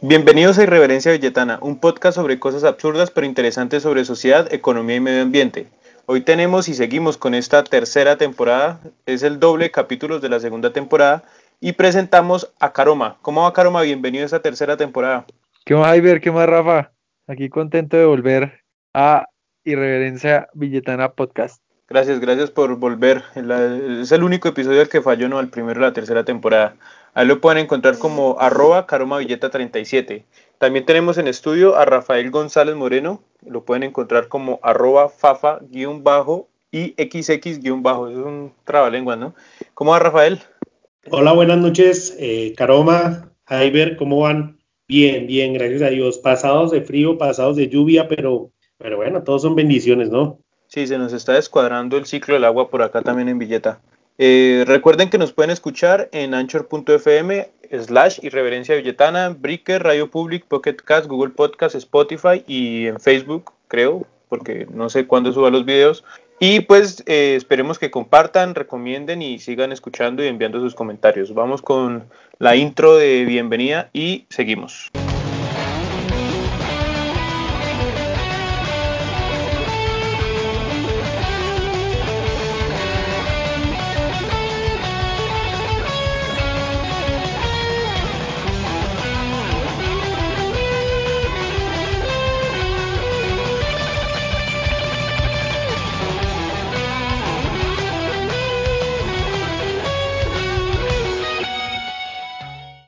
Bienvenidos a Irreverencia Villetana, un podcast sobre cosas absurdas pero interesantes sobre sociedad, economía y medio ambiente. Hoy tenemos y seguimos con esta tercera temporada, es el doble capítulo de la segunda temporada y presentamos a Caroma. ¿Cómo va Caroma? Bienvenido a esta tercera temporada. ¿Qué más, Iber? ¿Qué más, Rafa? Aquí contento de volver a Irreverencia Villetana Podcast. Gracias, gracias por volver. Es el único episodio al que falló, ¿no? El primero de la tercera temporada. Ahí lo pueden encontrar como arroba caromavilleta37. También tenemos en estudio a Rafael González Moreno. Lo pueden encontrar como arroba fafa-bajo y xx-bajo. Es un trabalengua, ¿no? ¿Cómo va, Rafael? Hola, buenas noches. Eh, Caroma, Jaiber, ¿cómo van? Bien, bien, gracias a Dios. Pasados de frío, pasados de lluvia, pero, pero bueno, todos son bendiciones, ¿no? Sí, se nos está descuadrando el ciclo del agua por acá también en Villeta. Eh, recuerden que nos pueden escuchar en anchor.fm slash irreverencia billetana, Breaker, Radio Public, Pocket Cast, Google Podcast, Spotify y en Facebook, creo, porque no sé cuándo suba los videos. Y pues eh, esperemos que compartan, recomienden y sigan escuchando y enviando sus comentarios. Vamos con la intro de bienvenida y seguimos.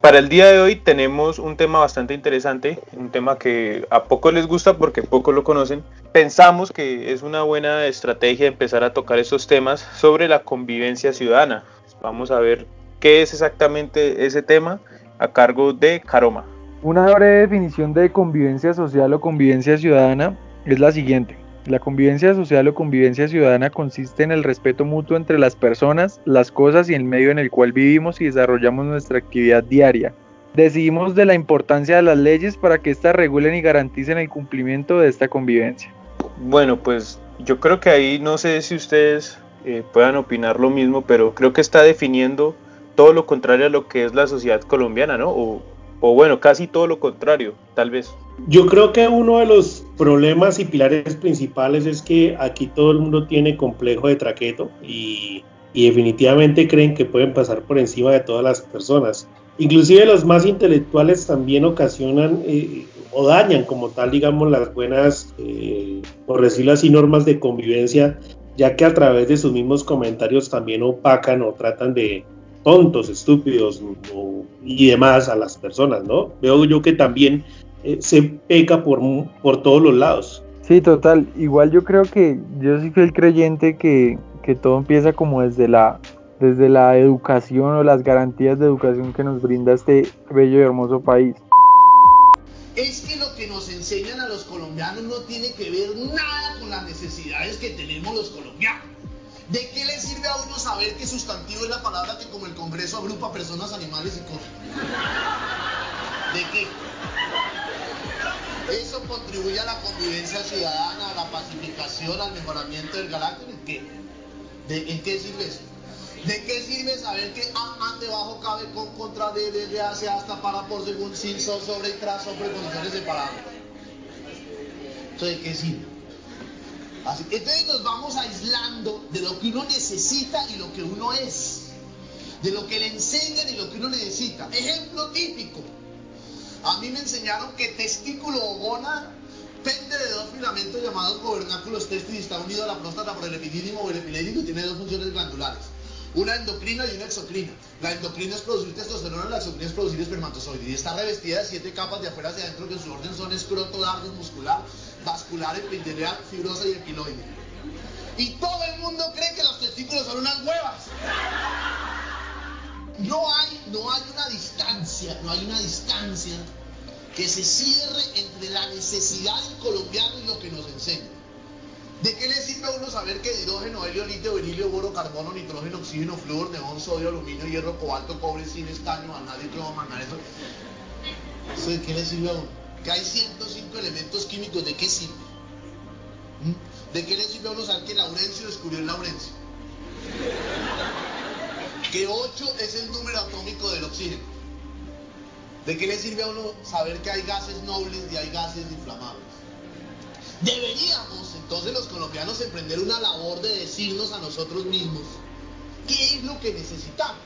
Para el día de hoy tenemos un tema bastante interesante, un tema que a poco les gusta porque poco lo conocen. Pensamos que es una buena estrategia empezar a tocar estos temas sobre la convivencia ciudadana. Vamos a ver qué es exactamente ese tema a cargo de Caroma. Una breve definición de convivencia social o convivencia ciudadana es la siguiente. La convivencia social o convivencia ciudadana consiste en el respeto mutuo entre las personas, las cosas y el medio en el cual vivimos y desarrollamos nuestra actividad diaria. Decidimos de la importancia de las leyes para que éstas regulen y garanticen el cumplimiento de esta convivencia. Bueno, pues yo creo que ahí no sé si ustedes eh, puedan opinar lo mismo, pero creo que está definiendo todo lo contrario a lo que es la sociedad colombiana, ¿no? O bueno, casi todo lo contrario, tal vez. Yo creo que uno de los problemas y pilares principales es que aquí todo el mundo tiene complejo de traqueto y, definitivamente creen que pueden pasar por encima de todas las personas. Inclusive los más intelectuales también ocasionan eh, o dañan como tal, digamos, las buenas, eh, por decirlo así, normas de convivencia, ya que a través de sus mismos comentarios también opacan o tratan de, tontos, estúpidos y demás a las personas, ¿no? Veo yo que también eh, se peca por, por todos los lados. Sí, total. Igual yo creo que yo sí fui el creyente que, que todo empieza como desde la, desde la educación o las garantías de educación que nos brinda este bello y hermoso país. Es que lo que nos enseñan a los colombianos no tiene que ver nada saber que sustantivo es la palabra que como el Congreso agrupa personas, animales y cosas? ¿De qué? Eso contribuye a la convivencia ciudadana, a la pacificación, al mejoramiento del galáctico. ¿En qué? ¿De, ¿En qué sirve eso? ¿De qué sirve saber que A, ante, bajo, cabe, con, contra, de, de, hacia, hasta, para, por, según, sin, sobre y tras, sobre, condiciones separadas? Entonces, ¿de qué sirve? Entonces nos vamos aislando de lo que uno necesita y lo que uno es. De lo que le enseñan y lo que uno necesita. Ejemplo típico. A mí me enseñaron que testículo o gona pende de dos filamentos llamados gobernáculos testis y está unido a la próstata por el epidídimo o el epiléptico y tiene dos funciones glandulares. Una endocrina y una exocrina. La endocrina es producir testosterona, la exocrina es producir espermatozoides. Y está revestida de siete capas de afuera hacia adentro que en su orden son escroto, dardo, muscular, vascular, epitelial, fibrosa y epiloide. Y todo el mundo cree que los testículos son unas huevas. No hay, no hay una distancia, no hay una distancia que se cierre entre la necesidad del colombiano y lo que nos enseña. ¿De qué le sirve a uno saber que hidrógeno, helio, litio, berilio, boro, carbono, nitrógeno, oxígeno, flúor, neón, sodio, aluminio, hierro, cobalto, cobre, zinc, estaño, anhídrido, manganeso? ¿Eso de qué le sirve a uno? Que hay 105 elementos químicos, ¿de qué sirve? ¿Mm? ¿De qué le sirve a uno saber que Laurencio descubrió el Laurencio? Que 8 es el número atómico del oxígeno. ¿De qué le sirve a uno saber que hay gases nobles y hay gases inflamables? Deberíamos entonces los colombianos emprender una labor de decirnos a nosotros mismos qué es lo que necesitamos.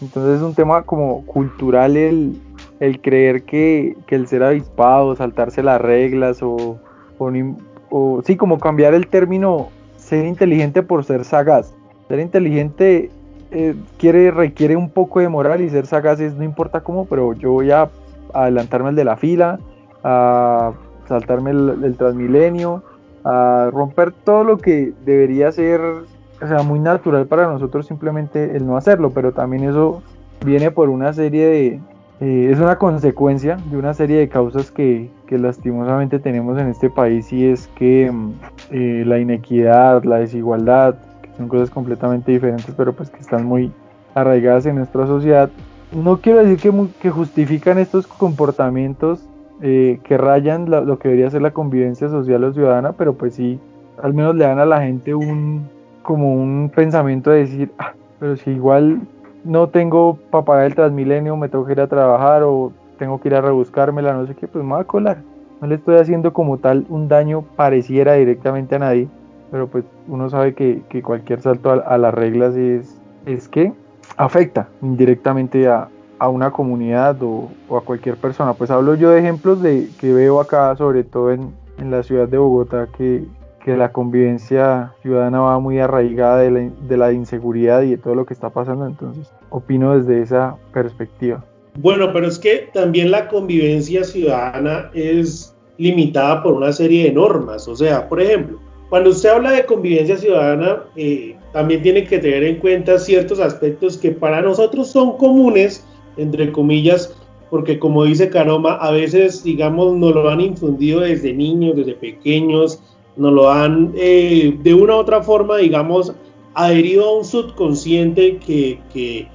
Entonces es un tema como cultural el, el creer que, que, el ser avispado, saltarse las reglas o, o, sí, como cambiar el término ser inteligente por ser sagaz. Ser inteligente eh, quiere, requiere un poco de moral y ser sagaz es no importa cómo, pero yo voy a adelantarme el de la fila, a saltarme el, transmilenio, a romper todo lo que debería ser, o sea, muy natural para nosotros simplemente el no hacerlo, pero también eso viene por una serie de, eh, es una consecuencia de una serie de causas que, que, lastimosamente tenemos en este país y es que mm, eh, la inequidad, la desigualdad, son cosas completamente diferentes, pero pues que están muy arraigadas en nuestra sociedad. No quiero decir que, que justifican estos comportamientos eh, que rayan lo que debería ser la convivencia social o ciudadana, pero pues sí, al menos le dan a la gente un como un pensamiento de decir, ah, pero si igual no tengo para pagar el Transmilenio, me tengo que ir a trabajar o tengo que ir a rebuscármela, no sé qué, pues me voy a colar. No le estoy haciendo como tal un daño pareciera directamente a nadie pero pues uno sabe que, cualquier salto a, las reglas es, es que afecta indirectamente a, una comunidad o, a cualquier persona. Pues hablo yo de ejemplos de que veo acá, sobre todo en, la ciudad de Bogotá, que, la convivencia ciudadana va muy arraigada de la, de la inseguridad y de todo lo que está pasando. Entonces, opino desde esa perspectiva. Bueno, pero es que también la convivencia ciudadana es limitada por una serie de normas. O sea, por ejemplo, cuando usted habla de convivencia ciudadana, eh, también tiene que tener en cuenta ciertos aspectos que para nosotros son comunes, entre comillas, porque como dice Caroma, a veces, digamos, nos lo han infundido desde niños, desde pequeños, nos lo han eh, de una u otra forma, digamos, adherido a un subconsciente que, que,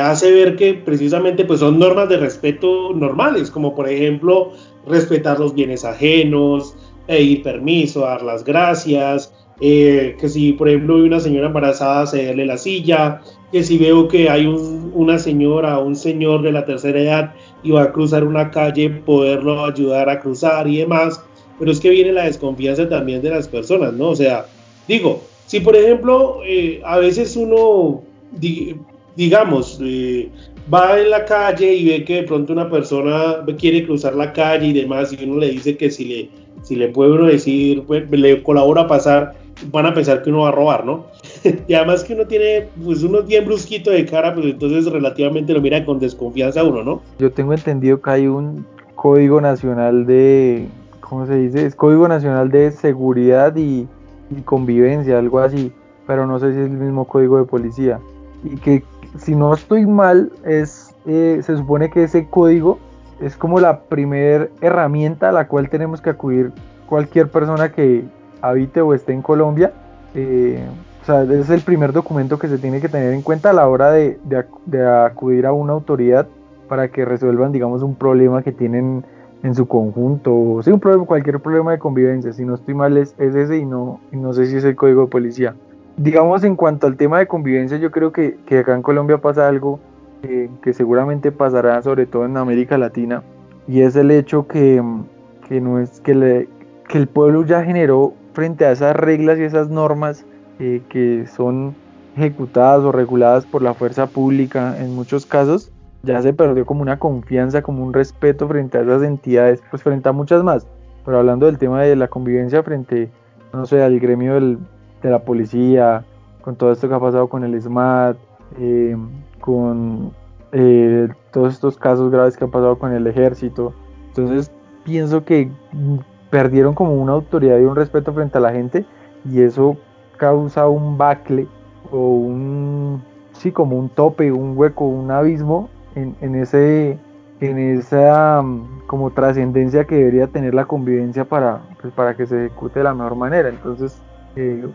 hace ver que precisamente pues son normas de respeto normales, como por ejemplo respetar los bienes ajenos, pedir permiso, dar las gracias, eh, que si por ejemplo hay una señora embarazada cederle la silla, que si veo que hay una señora o un señor de la tercera edad y va a cruzar una calle, poderlo ayudar a cruzar y demás, pero es que viene la desconfianza también de las personas, ¿no? O sea, digo, si por ejemplo eh, a veces uno, digamos, eh, va en la calle y ve que de pronto una persona quiere cruzar la calle y demás y uno le dice que si le si le puede uno decir, pues, le colabora a pasar, van a pensar que uno va a robar, ¿no? y además que uno tiene, pues, uno bien brusquito de cara, pues entonces relativamente lo mira con desconfianza uno, ¿no? Yo tengo entendido que hay un código nacional de, ¿cómo se dice? Es código nacional de seguridad y, convivencia, algo así, pero no sé si es el mismo código de policía. Y que si no estoy mal, es, eh, se supone que ese código es como la primera herramienta a la cual tenemos que acudir cualquier persona que habite o esté en Colombia. Eh, o sea, es el primer documento que se tiene que tener en cuenta a la hora de, acudir a una autoridad para que resuelvan, digamos, un problema que tienen en su conjunto, o un problema, cualquier problema de convivencia. Si no estoy mal, es, ese y no, no sé si es el código de policía. Digamos, en cuanto al tema de convivencia, yo creo que, que acá en Colombia pasa algo que, seguramente pasará sobre todo en América Latina y es el hecho que, que no es que, el pueblo ya generó frente a esas reglas y esas normas eh, que son ejecutadas o reguladas por la fuerza pública en muchos casos ya se perdió como una confianza como un respeto frente a esas entidades pues frente a muchas más pero hablando del tema de la convivencia frente no sé al gremio del, de la policía con todo esto que ha pasado con el SMAT eh, con eh, todos estos casos graves que han pasado con el ejército. Entonces pienso que perdieron como una autoridad y un respeto frente a la gente y eso causa un bacle o un sí como un tope, un hueco, un abismo en, ese en esa como trascendencia que debería tener la convivencia para, pues, para que se ejecute de la mejor manera. Entonces, eh,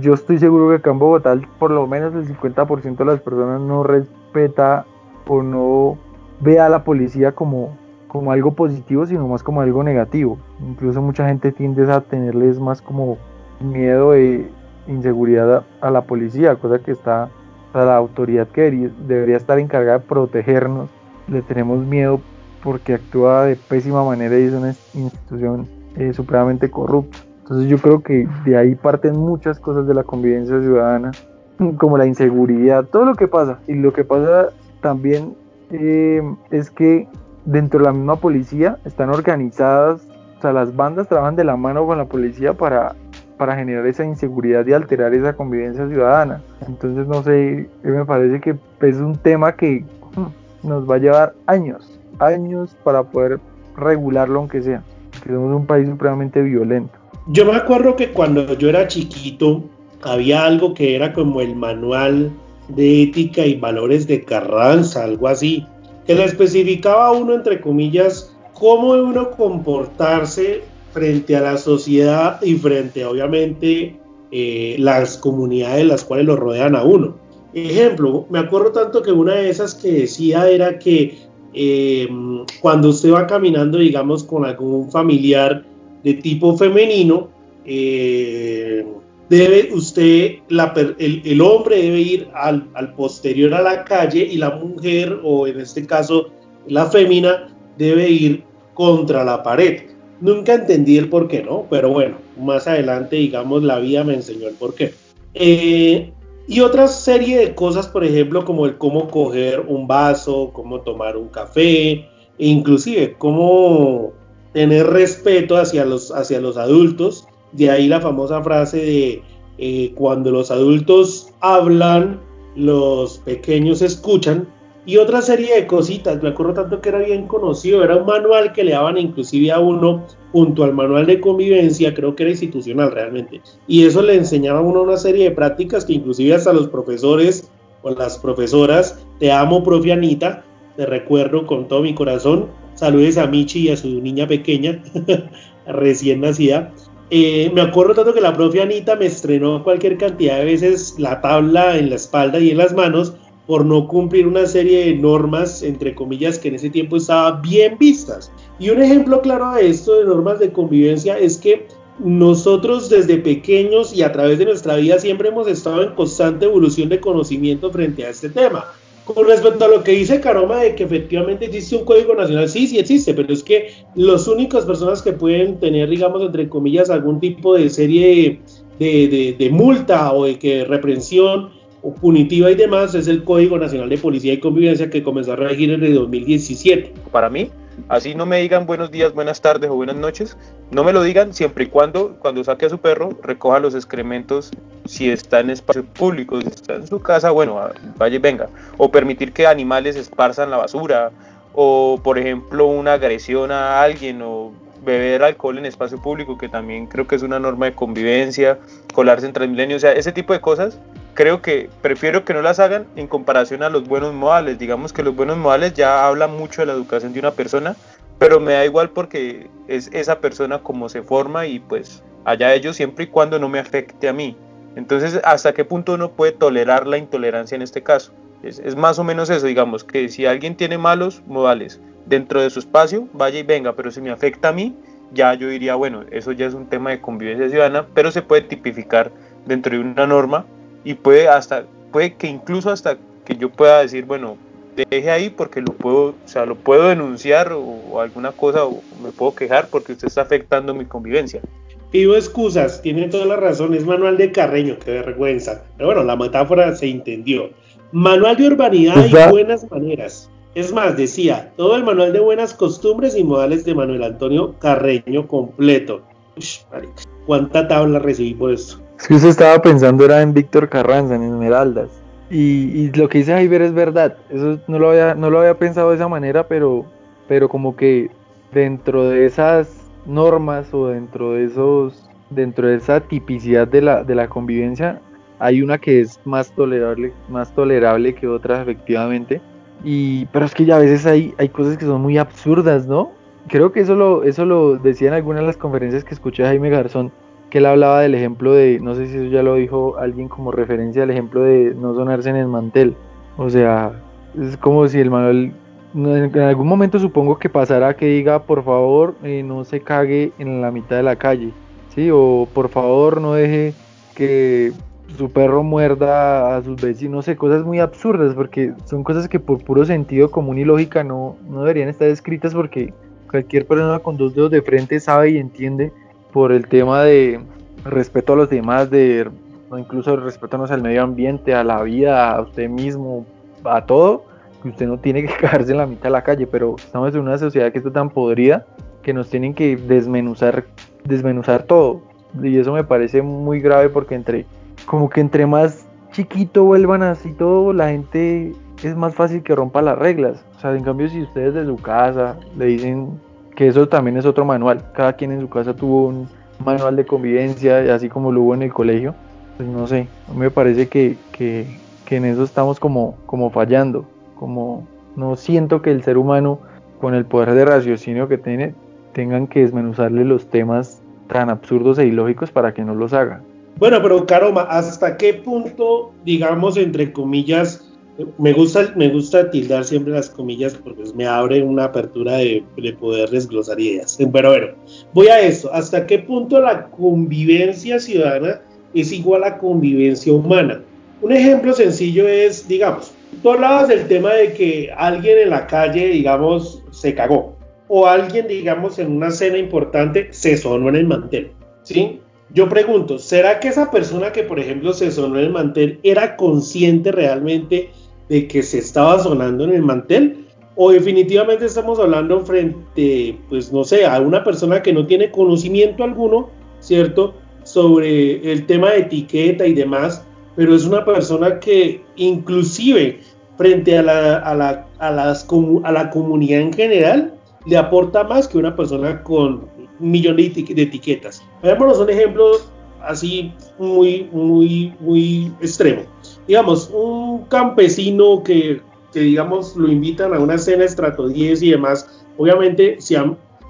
yo estoy seguro que acá en Bogotá por lo menos el 50% de las personas no respeta o no ve a la policía como, como algo positivo, sino más como algo negativo. Incluso mucha gente tiende a tenerles más como miedo e inseguridad a, la policía, cosa que está a la autoridad que debería, estar encargada de protegernos le tenemos miedo porque actúa de pésima manera y es una institución eh, supremamente corrupta. Entonces yo creo que de ahí parten muchas cosas de la convivencia ciudadana, como la inseguridad, todo lo que pasa. Y lo que pasa también eh, es que dentro de la misma policía están organizadas, o sea, las bandas trabajan de la mano con la policía para, para generar esa inseguridad y alterar esa convivencia ciudadana. Entonces, no sé, me parece que es un tema que hmm, nos va a llevar años, años para poder regularlo aunque sea, que somos un país supremamente violento. Yo me acuerdo que cuando yo era chiquito había algo que era como el manual de ética y valores de Carranza, algo así, que le especificaba uno, entre comillas, cómo uno comportarse frente a la sociedad y frente, obviamente, eh, las comunidades las cuales lo rodean a uno. Ejemplo, me acuerdo tanto que una de esas que decía era que eh, cuando usted va caminando, digamos, con algún familiar, de tipo femenino, eh, debe usted, el, hombre debe ir al, posterior a la calle y la mujer, o en este caso la fémina, debe ir contra la pared. Nunca entendí el por qué, ¿no? Pero bueno, más adelante, digamos, la vida me enseñó el por qué. Eh, y otra serie de cosas, por ejemplo, como el cómo coger un vaso, cómo tomar un café, e inclusive cómo tener respeto hacia los, hacia los adultos. De ahí la famosa frase de eh, cuando los adultos hablan, los pequeños escuchan. Y otra serie de cositas, me acuerdo tanto que era bien conocido, era un manual que le daban inclusive a uno junto al manual de convivencia, creo que era institucional realmente. Y eso le enseñaba a uno una serie de prácticas que inclusive hasta los profesores o las profesoras, te amo, profe Anita, te recuerdo con todo mi corazón, Saludes a Michi y a su niña pequeña, recién nacida. Eh, me acuerdo tanto que la propia Anita me estrenó cualquier cantidad de veces la tabla en la espalda y en las manos por no cumplir una serie de normas, entre comillas, que en ese tiempo estaban bien vistas. Y un ejemplo claro de esto, de normas de convivencia, es que nosotros desde pequeños y a través de nuestra vida siempre hemos estado en constante evolución de conocimiento frente a este tema. Con respecto a lo que dice Caroma de que efectivamente existe un código nacional, sí, sí existe, pero es que las únicas personas que pueden tener, digamos, entre comillas, algún tipo de serie de, multa o de que reprensión punitiva y demás es el Código Nacional de Policía y Convivencia que comenzó a regir en el 2017. Para mí, Así no me digan buenos días, buenas tardes o buenas noches. No me lo digan siempre y cuando, cuando saque a su perro, recoja los excrementos si está en espacio público, si está en su casa, bueno, vaya y venga. O permitir que animales esparzan la basura. O, por ejemplo, una agresión a alguien o beber alcohol en espacio público, que también creo que es una norma de convivencia, colarse en Transmilenio, o sea, ese tipo de cosas, creo que prefiero que no las hagan en comparación a los buenos modales. Digamos que los buenos modales ya hablan mucho de la educación de una persona, pero me da igual porque es esa persona como se forma y pues allá ellos siempre y cuando no me afecte a mí. Entonces, ¿hasta qué punto uno puede tolerar la intolerancia en este caso? Es, es más o menos eso, digamos, que si alguien tiene malos modales, dentro de su espacio, vaya y venga, pero si me afecta a mí, ya yo diría, bueno, eso ya es un tema de convivencia ciudadana, pero se puede tipificar dentro de una norma y puede hasta, puede que incluso hasta que yo pueda decir, bueno, deje ahí porque lo puedo, o sea, lo puedo denunciar o, alguna cosa o me puedo quejar porque usted está afectando mi convivencia. Pido excusas, tiene toda la razón, es manual de Carreño, qué vergüenza. Pero bueno, la metáfora se entendió. Manual de urbanidad y buenas maneras. Es más, decía, todo el manual de buenas costumbres y modales de Manuel Antonio Carreño completo. ¿Cuánta tabla recibí por esto? Es que usted estaba pensando era en Víctor Carranza, en Esmeraldas. Y, lo que dice Javier es verdad. Eso no lo había, no lo había pensado de esa manera, pero, pero como que dentro de esas normas o dentro de esos, dentro de esa tipicidad de la, de la convivencia, hay una que es más tolerable, más tolerable que otras, efectivamente y, pero es que ya a veces hay, hay cosas que son muy absurdas, ¿no? Creo que eso lo, eso lo decía en algunas de las conferencias que escuché a Jaime Garzón, que él hablaba del ejemplo de, no sé si eso ya lo dijo alguien como referencia al ejemplo de no sonarse en el mantel. O sea, es como si el manual, en algún momento supongo que pasará que diga, por favor, eh, no se cague en la mitad de la calle, ¿sí? O por favor, no deje que su perro muerda a sus vecinos, no sé, cosas muy absurdas, porque son cosas que por puro sentido común y lógica no, no deberían estar escritas porque cualquier persona con dos dedos de frente sabe y entiende por el tema de respeto a los demás, de incluso respetarnos al medio ambiente, a la vida, a usted mismo, a todo, que usted no tiene que quedarse en la mitad de la calle, pero estamos en una sociedad que está tan podrida que nos tienen que desmenuzar, desmenuzar todo. Y eso me parece muy grave porque entre, como que entre más chiquito vuelvan así todo, la gente es más fácil que rompa las reglas. O sea, en cambio si ustedes de su casa le dicen que eso también es otro manual, cada quien en su casa tuvo un manual de convivencia, así como lo hubo en el colegio, pues no sé, me parece que, que, que en eso estamos como, como fallando, como no siento que el ser humano con el poder de raciocinio que tiene tengan que desmenuzarle los temas tan absurdos e ilógicos para que no los haga. Bueno, pero Caroma, ¿hasta qué punto, digamos, entre comillas, me gusta, me gusta tildar siempre las comillas porque me abre una apertura de, de, poder desglosar ideas. Pero bueno, voy a eso. ¿Hasta qué punto la convivencia ciudadana es igual a convivencia humana? Un ejemplo sencillo es, digamos, tú hablabas del tema de que alguien en la calle, digamos, se cagó o alguien, digamos, en una cena importante se sonó en el mantel, ¿sí? Yo pregunto, ¿será que esa persona que, por ejemplo, se sonó en el mantel era consciente realmente de que se estaba sonando en el mantel? ¿O definitivamente estamos hablando frente, pues no sé, a una persona que no tiene conocimiento alguno, ¿cierto? Sobre el tema de etiqueta y demás, pero es una persona que inclusive frente a la, a la, a las, a la comunidad en general, le aporta más que una persona con millón de, etiquetas. Veámonos un ejemplo así muy, muy, muy extremo. Digamos, un campesino que, que digamos, lo invitan a una cena estrato 10 y demás, obviamente, si,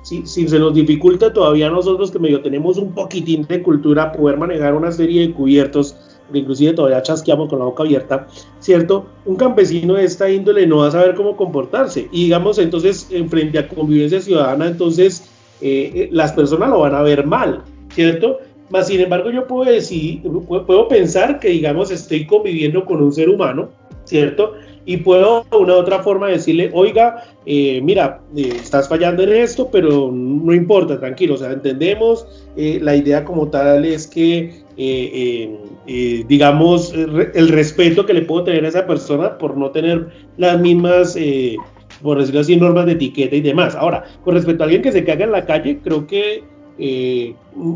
si, si, se nos dificulta todavía nosotros que medio tenemos un poquitín de cultura, poder manejar una serie de cubiertos, inclusive todavía chasqueamos con la boca abierta, ¿cierto? Un campesino de esta índole no va a saber cómo comportarse. Y digamos, entonces, en frente a convivencia ciudadana, entonces eh, eh, las personas lo van a ver mal, ¿cierto? Más sin embargo, yo puedo decir, puedo pensar que, digamos, estoy conviviendo con un ser humano, ¿cierto? Y puedo de una otra forma decirle, oiga, eh, mira, estás fallando en esto, pero no importa, tranquilo, o sea, entendemos, la idea como tal es que eh, eh, digamos, el respeto que le puedo tener a esa persona por no tener las mismas, eh, por decirlo así, normas de etiqueta y demás. Ahora, con respecto a alguien que se caga en la calle, creo que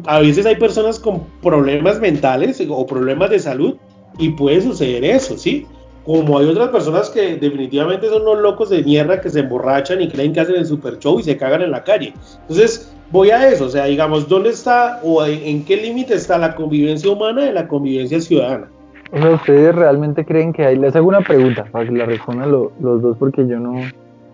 a veces hay personas con problemas mentales o problemas de salud y puede suceder eso, ¿sí? Como hay otras personas que definitivamente son unos locos de mierda que se emborrachan y creen que hacen el super show y se cagan en la calle. Entonces, voy a eso, o sea, digamos, ¿dónde está o en, qué límite está la convivencia humana y la convivencia ciudadana? O sea, ¿ustedes realmente creen que hay? Les hago una pregunta para que la respondan los dos porque yo no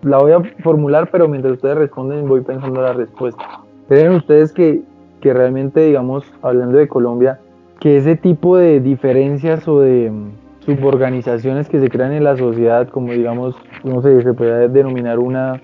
la voy a formular, pero mientras ustedes responden voy pensando la respuesta. ¿Creen ustedes que, que realmente, digamos, hablando de Colombia, que ese tipo de diferencias o de mm, suborganizaciones que se crean en la sociedad, como digamos, no sé, se puede denominar una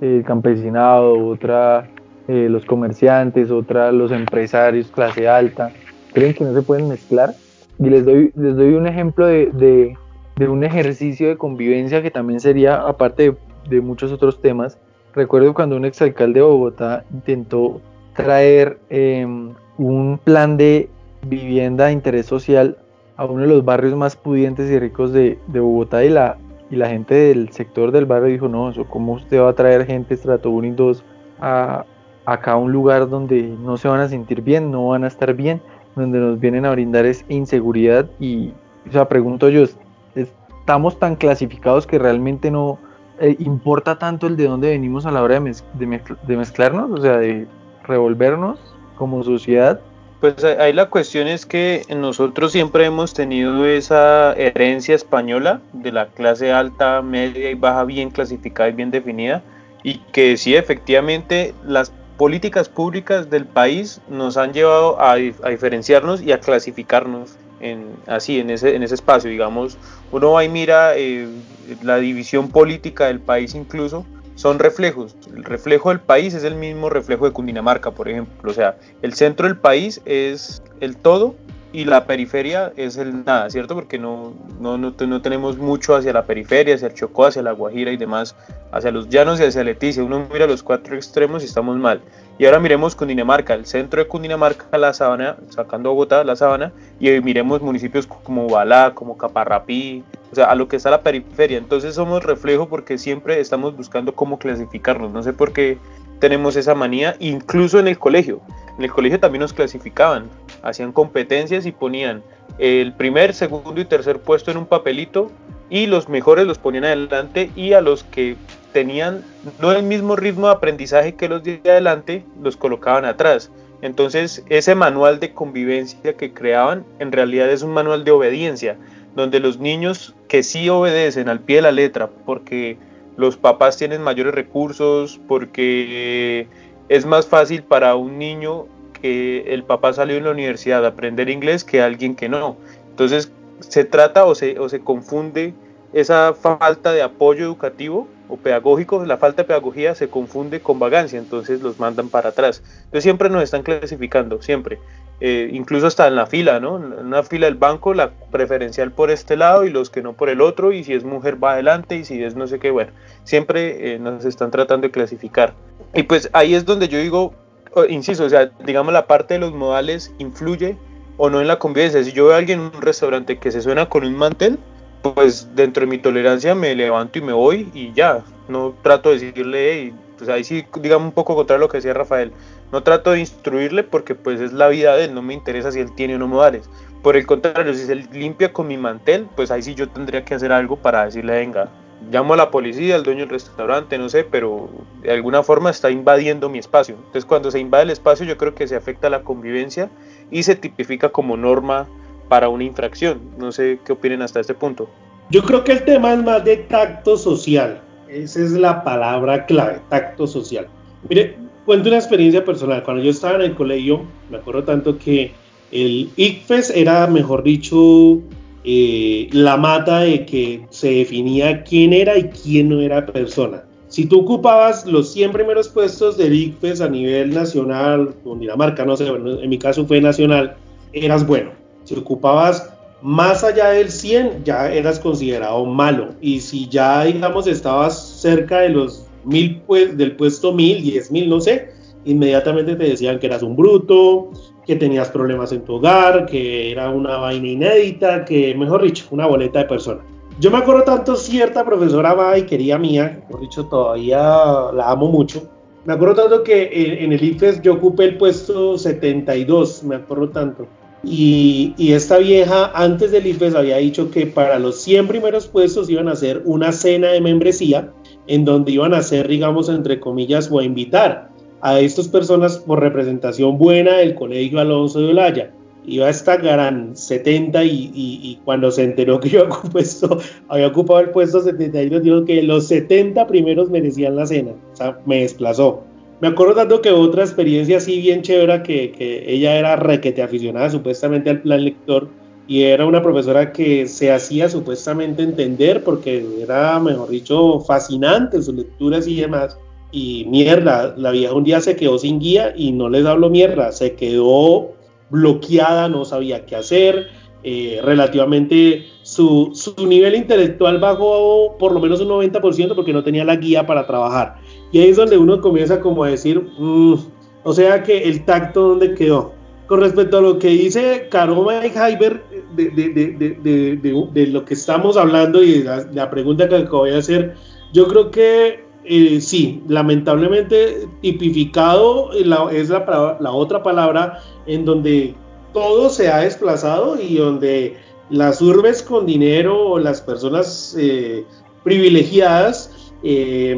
eh, campesinado, otra eh, los comerciantes, otra los empresarios, clase alta, creen que no se pueden mezclar. Y les doy, les doy un ejemplo de, de, un ejercicio de convivencia que también sería, aparte de, muchos otros temas, recuerdo cuando un exalcalde de Bogotá intentó traer em, un plan de vivienda de interés social a uno de los barrios más pudientes y ricos de, de, Bogotá y la, y la gente del sector del barrio dijo, no, eso, ¿cómo usted va a traer gente estrato 1 y 2 a, acá un lugar donde no se van a sentir bien, no van a estar bien, donde nos vienen a brindar es inseguridad y, o sea, pregunto yo, ¿estamos tan clasificados que realmente no eh, importa tanto el de dónde venimos a la hora de, de, mezclarnos, o sea, de revolvernos como sociedad? Pues ahí la cuestión es que nosotros siempre hemos tenido esa herencia española de la clase alta, media y baja bien clasificada y bien definida y que sí efectivamente las políticas públicas del país nos han llevado a, diferenciarnos y a clasificarnos así en ese, en ese espacio. Digamos, uno va y mira eh, la división política del país incluso, son reflejos. El reflejo del país es el mismo reflejo de Cundinamarca, por ejemplo. O sea, el centro del país es el todo y la periferia es el nada, ¿cierto? Porque no, no, no, tenemos mucho hacia la periferia, hacia el Chocó, hacia la Guajira y demás, hacia los llanos y hacia Leticia. Uno mira los cuatro extremos y estamos mal. Y ahora miremos Cundinamarca, el centro de Cundinamarca, la sabana, sacando Bogotá, la sabana, y miremos municipios como Balá, como Caparrapí, o sea, a lo que está la periferia. Entonces somos reflejo porque siempre estamos buscando cómo clasificarnos. No sé por qué tenemos esa manía, incluso en el colegio. En el colegio también nos clasificaban, hacían competencias y ponían el primer, segundo y tercer puesto en un papelito y los mejores los ponían adelante y a los que tenían no el mismo ritmo de aprendizaje que los de adelante los colocaban atrás. Entonces ese manual de convivencia que creaban en realidad es un manual de obediencia, donde los niños que sí obedecen al pie de la letra porque los papás tienen mayores recursos, porque es más fácil para un niño que el papá salió en la universidad a aprender inglés que alguien que no. Entonces se trata o se, o se confunde esa falta de apoyo educativo o pedagógico, la falta de pedagogía se confunde con vagancia, entonces los mandan para atrás. Entonces siempre nos están clasificando, siempre. Eh, incluso hasta en la fila, ¿no? En una fila del banco, la preferencial por este lado y los que no por el otro, y si es mujer va adelante y si es no sé qué, bueno, siempre eh, nos están tratando de clasificar. Y pues ahí es donde yo digo, insisto, o sea, digamos la parte de los modales influye o no en la convivencia. Si yo veo a alguien en un restaurante que se suena con un mantel, pues dentro de mi tolerancia me levanto y me voy y ya, no trato de decirle, y pues ahí sí, digamos un poco contra lo que decía Rafael, no trato de instruirle porque pues es la vida de él, no me interesa si él tiene o no modales. Por el contrario, si se limpia con mi mantel, pues ahí sí yo tendría que hacer algo para decirle, venga, llamo a la policía, al dueño del restaurante, no sé, pero de alguna forma está invadiendo mi espacio. Entonces cuando se invade el espacio yo creo que se afecta la convivencia y se tipifica como norma para una infracción. No sé qué opinen hasta este punto. Yo creo que el tema es más de tacto social. Esa es la palabra clave, tacto social. Mire, cuento una experiencia personal. Cuando yo estaba en el colegio, me acuerdo tanto que el ICFES era, mejor dicho, eh, la mata de que se definía quién era y quién no era persona. Si tú ocupabas los 100 primeros puestos del ICFES a nivel nacional, o Dinamarca, no sé, en mi caso fue nacional, eras bueno. Si ocupabas más allá del 100, ya eras considerado malo. Y si ya, digamos, estabas cerca de los mil, pues, del puesto mil, diez mil, no sé, inmediatamente te decían que eras un bruto, que tenías problemas en tu hogar, que era una vaina inédita, que, mejor dicho, una boleta de persona. Yo me acuerdo tanto cierta profesora amada y querida mía, por dicho, todavía la amo mucho. Me acuerdo tanto que en, el IFES yo ocupé el puesto 72, me acuerdo tanto. Y, y, esta vieja antes del IFES había dicho que para los 100 primeros puestos iban a hacer una cena de membresía en donde iban a hacer, digamos, entre comillas, o a invitar a estas personas por representación buena del Colegio Alonso de Olaya. Iba a gran 70 y, cuando se enteró que yo había ocupado el puesto 72, dijo que los 70 primeros merecían la cena. O sea, me desplazó. Me acuerdo tanto que otra experiencia así bien chévere que, que ella era requete aficionada supuestamente al plan lector y era una profesora que se hacía supuestamente entender porque era, mejor dicho, fascinante sus lecturas y demás. Y mierda, la vieja un día se quedó sin guía y no les hablo mierda, se quedó bloqueada, no sabía qué hacer. Eh, relativamente su, su, nivel intelectual bajó por lo menos un 90% porque no tenía la guía para trabajar. Y ahí es donde uno comienza como a decir, mm, o sea que el tacto donde quedó con respecto a lo que dice Karoma y Hyber de, de, lo que estamos hablando y la, pregunta que acabo de hacer, yo creo que eh, sí, lamentablemente tipificado es la, otra palabra en donde todo se ha desplazado y donde las urbes con dinero o las personas eh, privilegiadas eh,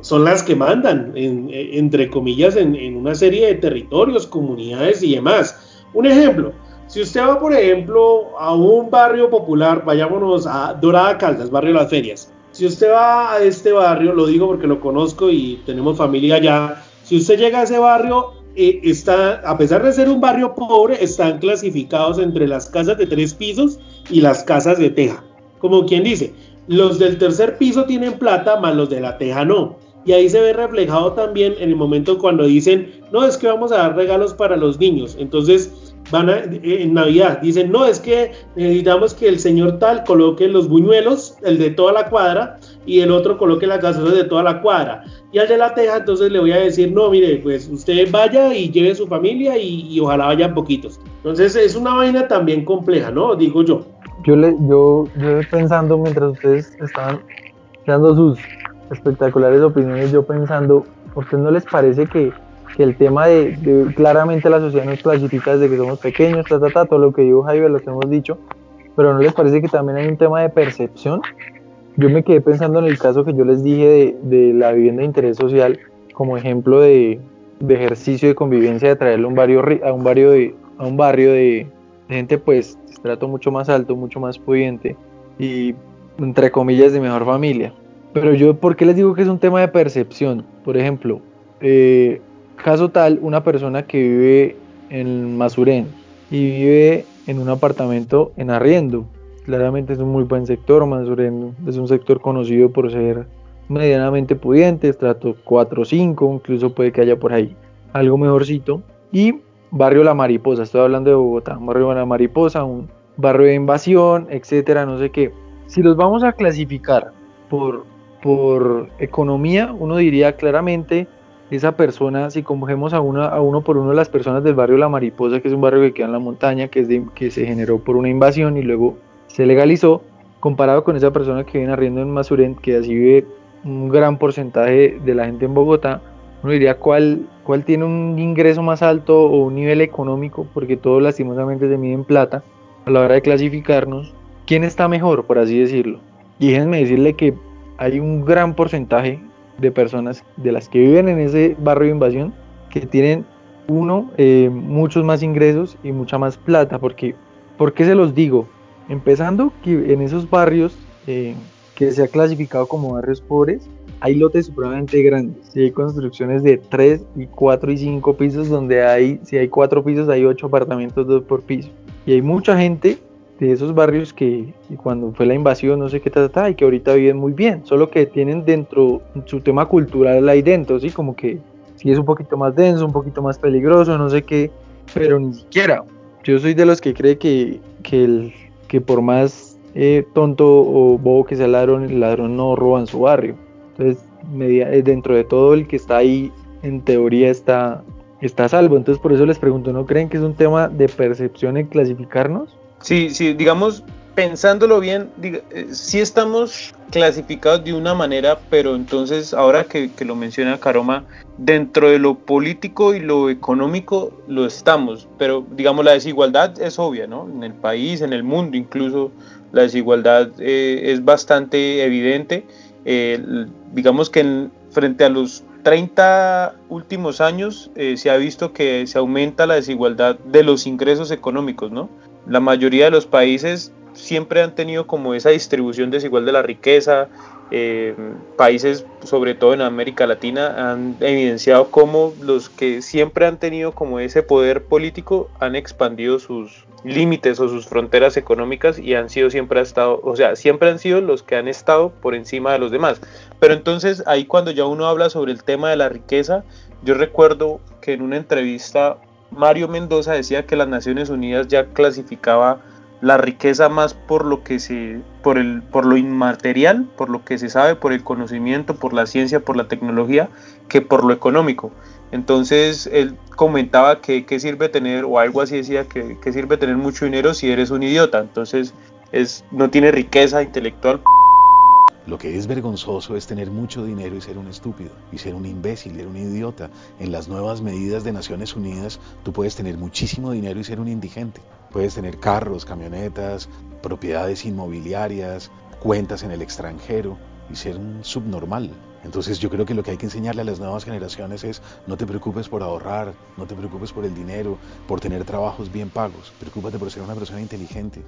son las que mandan, entre comillas, en, una serie de territorios, comunidades y demás. Un ejemplo, si usted va, por ejemplo, a un barrio popular, vayámonos a Dorada Caldas, barrio Las Ferias. Si usted va a este barrio, lo digo porque lo conozco y tenemos familia allá, si usted llega a ese barrio, eh, está, a pesar de ser un barrio pobre, están clasificados entre las casas de tres pisos y las casas de teja. Como quien dice, los del tercer piso tienen plata, más los de la teja no. Y ahí se ve reflejado también en el momento cuando dicen, no, es que vamos a dar regalos para los niños. Entonces, van a, en Navidad, dicen, no, es que necesitamos que el señor tal coloque los buñuelos, el de toda la cuadra, y el otro coloque las gaseosas de toda la cuadra. Y al de la teja, entonces le voy a decir, no, mire, pues usted vaya y lleve su familia y, ojalá vayan poquitos. Entonces es una vaina también compleja, ¿no? Digo yo. Yo, le, yo, yo pensando mientras ustedes estaban dando sus espectaculares opiniones, yo pensando, ¿por qué no les parece que que el tema de, claramente la sociedad nos clasifica desde que somos pequeños, ta, ta, ta, todo lo que dijo Jaime, lo que hemos dicho, pero ¿no les parece que también hay un tema de percepción? Yo me quedé pensando en el caso que yo les dije de, la vivienda de interés social como ejemplo de, ejercicio de convivencia, de traerle un barrio, a un barrio de, a un barrio de, gente pues de estrato mucho más alto, mucho más pudiente y entre comillas de mejor familia. Pero yo, ¿por qué les digo que es un tema de percepción? Por ejemplo, eh, Caso tal, una persona que vive en Masurén y vive en un apartamento en arriendo. Claramente es un muy buen sector, Masurén es un sector conocido por ser medianamente pudiente, estrato 4 o 5, incluso puede que haya por ahí algo mejorcito. Y barrio La Mariposa, estoy hablando de Bogotá, barrio La Mariposa, un barrio de invasión, etcétera, no sé qué. Si los vamos a clasificar por, por economía, uno diría claramente esa persona, si cogemos a, a uno por uno las personas del barrio La Mariposa, que es un barrio que queda en la montaña, que, es de, que se generó por una invasión y luego se legalizó, comparado con esa persona que viene arriendo en Masurén, que así vive un gran porcentaje de la gente en Bogotá, uno diría cuál, cuál tiene un ingreso más alto o un nivel económico, porque todo lastimosamente se mide en plata a la hora de clasificarnos, quién está mejor, por así decirlo. Y déjenme decirle que hay un gran porcentaje de personas de las que viven en ese barrio de invasión que tienen uno eh, muchos más ingresos y mucha más plata porque ¿por qué se los digo? empezando que en esos barrios eh, que se ha clasificado como barrios pobres hay lotes supremamente grandes y hay construcciones de 3 y 4 y 5 pisos donde hay si hay 4 pisos hay 8 apartamentos 2 por piso y hay mucha gente de esos barrios que, cuando fue la invasión, no sé qué tal, y que ahorita viven muy bien, solo que tienen dentro su tema cultural ahí dentro, ¿sí? Como que si es un poquito más denso, un poquito más peligroso, no sé qué, pero ni siquiera. Yo soy de los que cree que, que, el, que por más eh, tonto o bobo que sea el ladrón, el ladrón no roba en su barrio. Entonces, eh, dentro de todo el que está ahí, en teoría está, está salvo. Entonces, por eso les pregunto, ¿no creen que es un tema de percepción en clasificarnos? Sí, sí, digamos, pensándolo bien, eh, sí estamos clasificados de una manera, pero entonces ahora que, lo menciona Caroma, dentro de lo político y lo económico lo estamos, pero digamos la desigualdad es obvia, ¿no? En el país, en el mundo incluso, la desigualdad eh, es bastante evidente. Eh, digamos que frente a los 30 últimos años se ha visto que se aumenta la desigualdad de los ingresos económicos, ¿no? La mayoría de los países siempre han tenido como esa distribución desigual de la riqueza. Eh, países, sobre todo en América Latina, han evidenciado cómo los que siempre han tenido como ese poder político han expandido sus límites o sus fronteras económicas y han sido siempre estado, o sea, siempre han sido los que han estado por encima de los demás. Pero entonces ahí cuando ya uno habla sobre el tema de la riqueza, yo recuerdo que en una entrevista Mario Mendoza decía que las Naciones Unidas ya clasificaba la riqueza más por lo que se por el por lo inmaterial, por lo que se sabe, por el conocimiento, por la ciencia, por la tecnología, que por lo económico. Entonces él comentaba que qué sirve tener o algo así decía que, que sirve tener mucho dinero si eres un idiota. Entonces es no tiene riqueza intelectual. Lo que es vergonzoso es tener mucho dinero y ser un estúpido, y ser un imbécil, ser un idiota. En las nuevas medidas de Naciones Unidas, tú puedes tener muchísimo dinero y ser un indigente. Puedes tener carros, camionetas, propiedades inmobiliarias, cuentas en el extranjero y ser un subnormal. Entonces yo creo que lo que hay que enseñarle a las nuevas generaciones es no te preocupes por ahorrar, no te preocupes por el dinero, por tener trabajos bien pagos, preocúpate por ser una persona inteligente.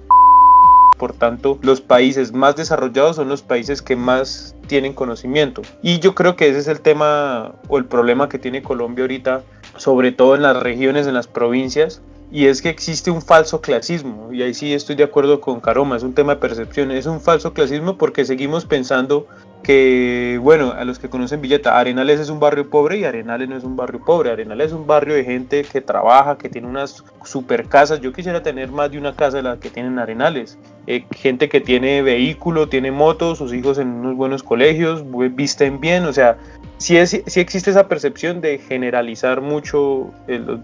Por tanto, los países más desarrollados son los países que más tienen conocimiento. Y yo creo que ese es el tema o el problema que tiene Colombia ahorita, sobre todo en las regiones, en las provincias, y es que existe un falso clasismo, y ahí sí estoy de acuerdo con Caroma, es un tema de percepción, es un falso clasismo porque seguimos pensando que, bueno, a los que conocen Villeta, Arenales es un barrio pobre y Arenales no es un barrio pobre. Arenales es un barrio de gente que trabaja, que tiene unas super casas. Yo quisiera tener más de una casa de la que tienen Arenales. Eh, gente que tiene vehículo, tiene motos, sus hijos en unos buenos colegios, visten bien, o sea, sí, es, sí existe esa percepción de generalizar mucho,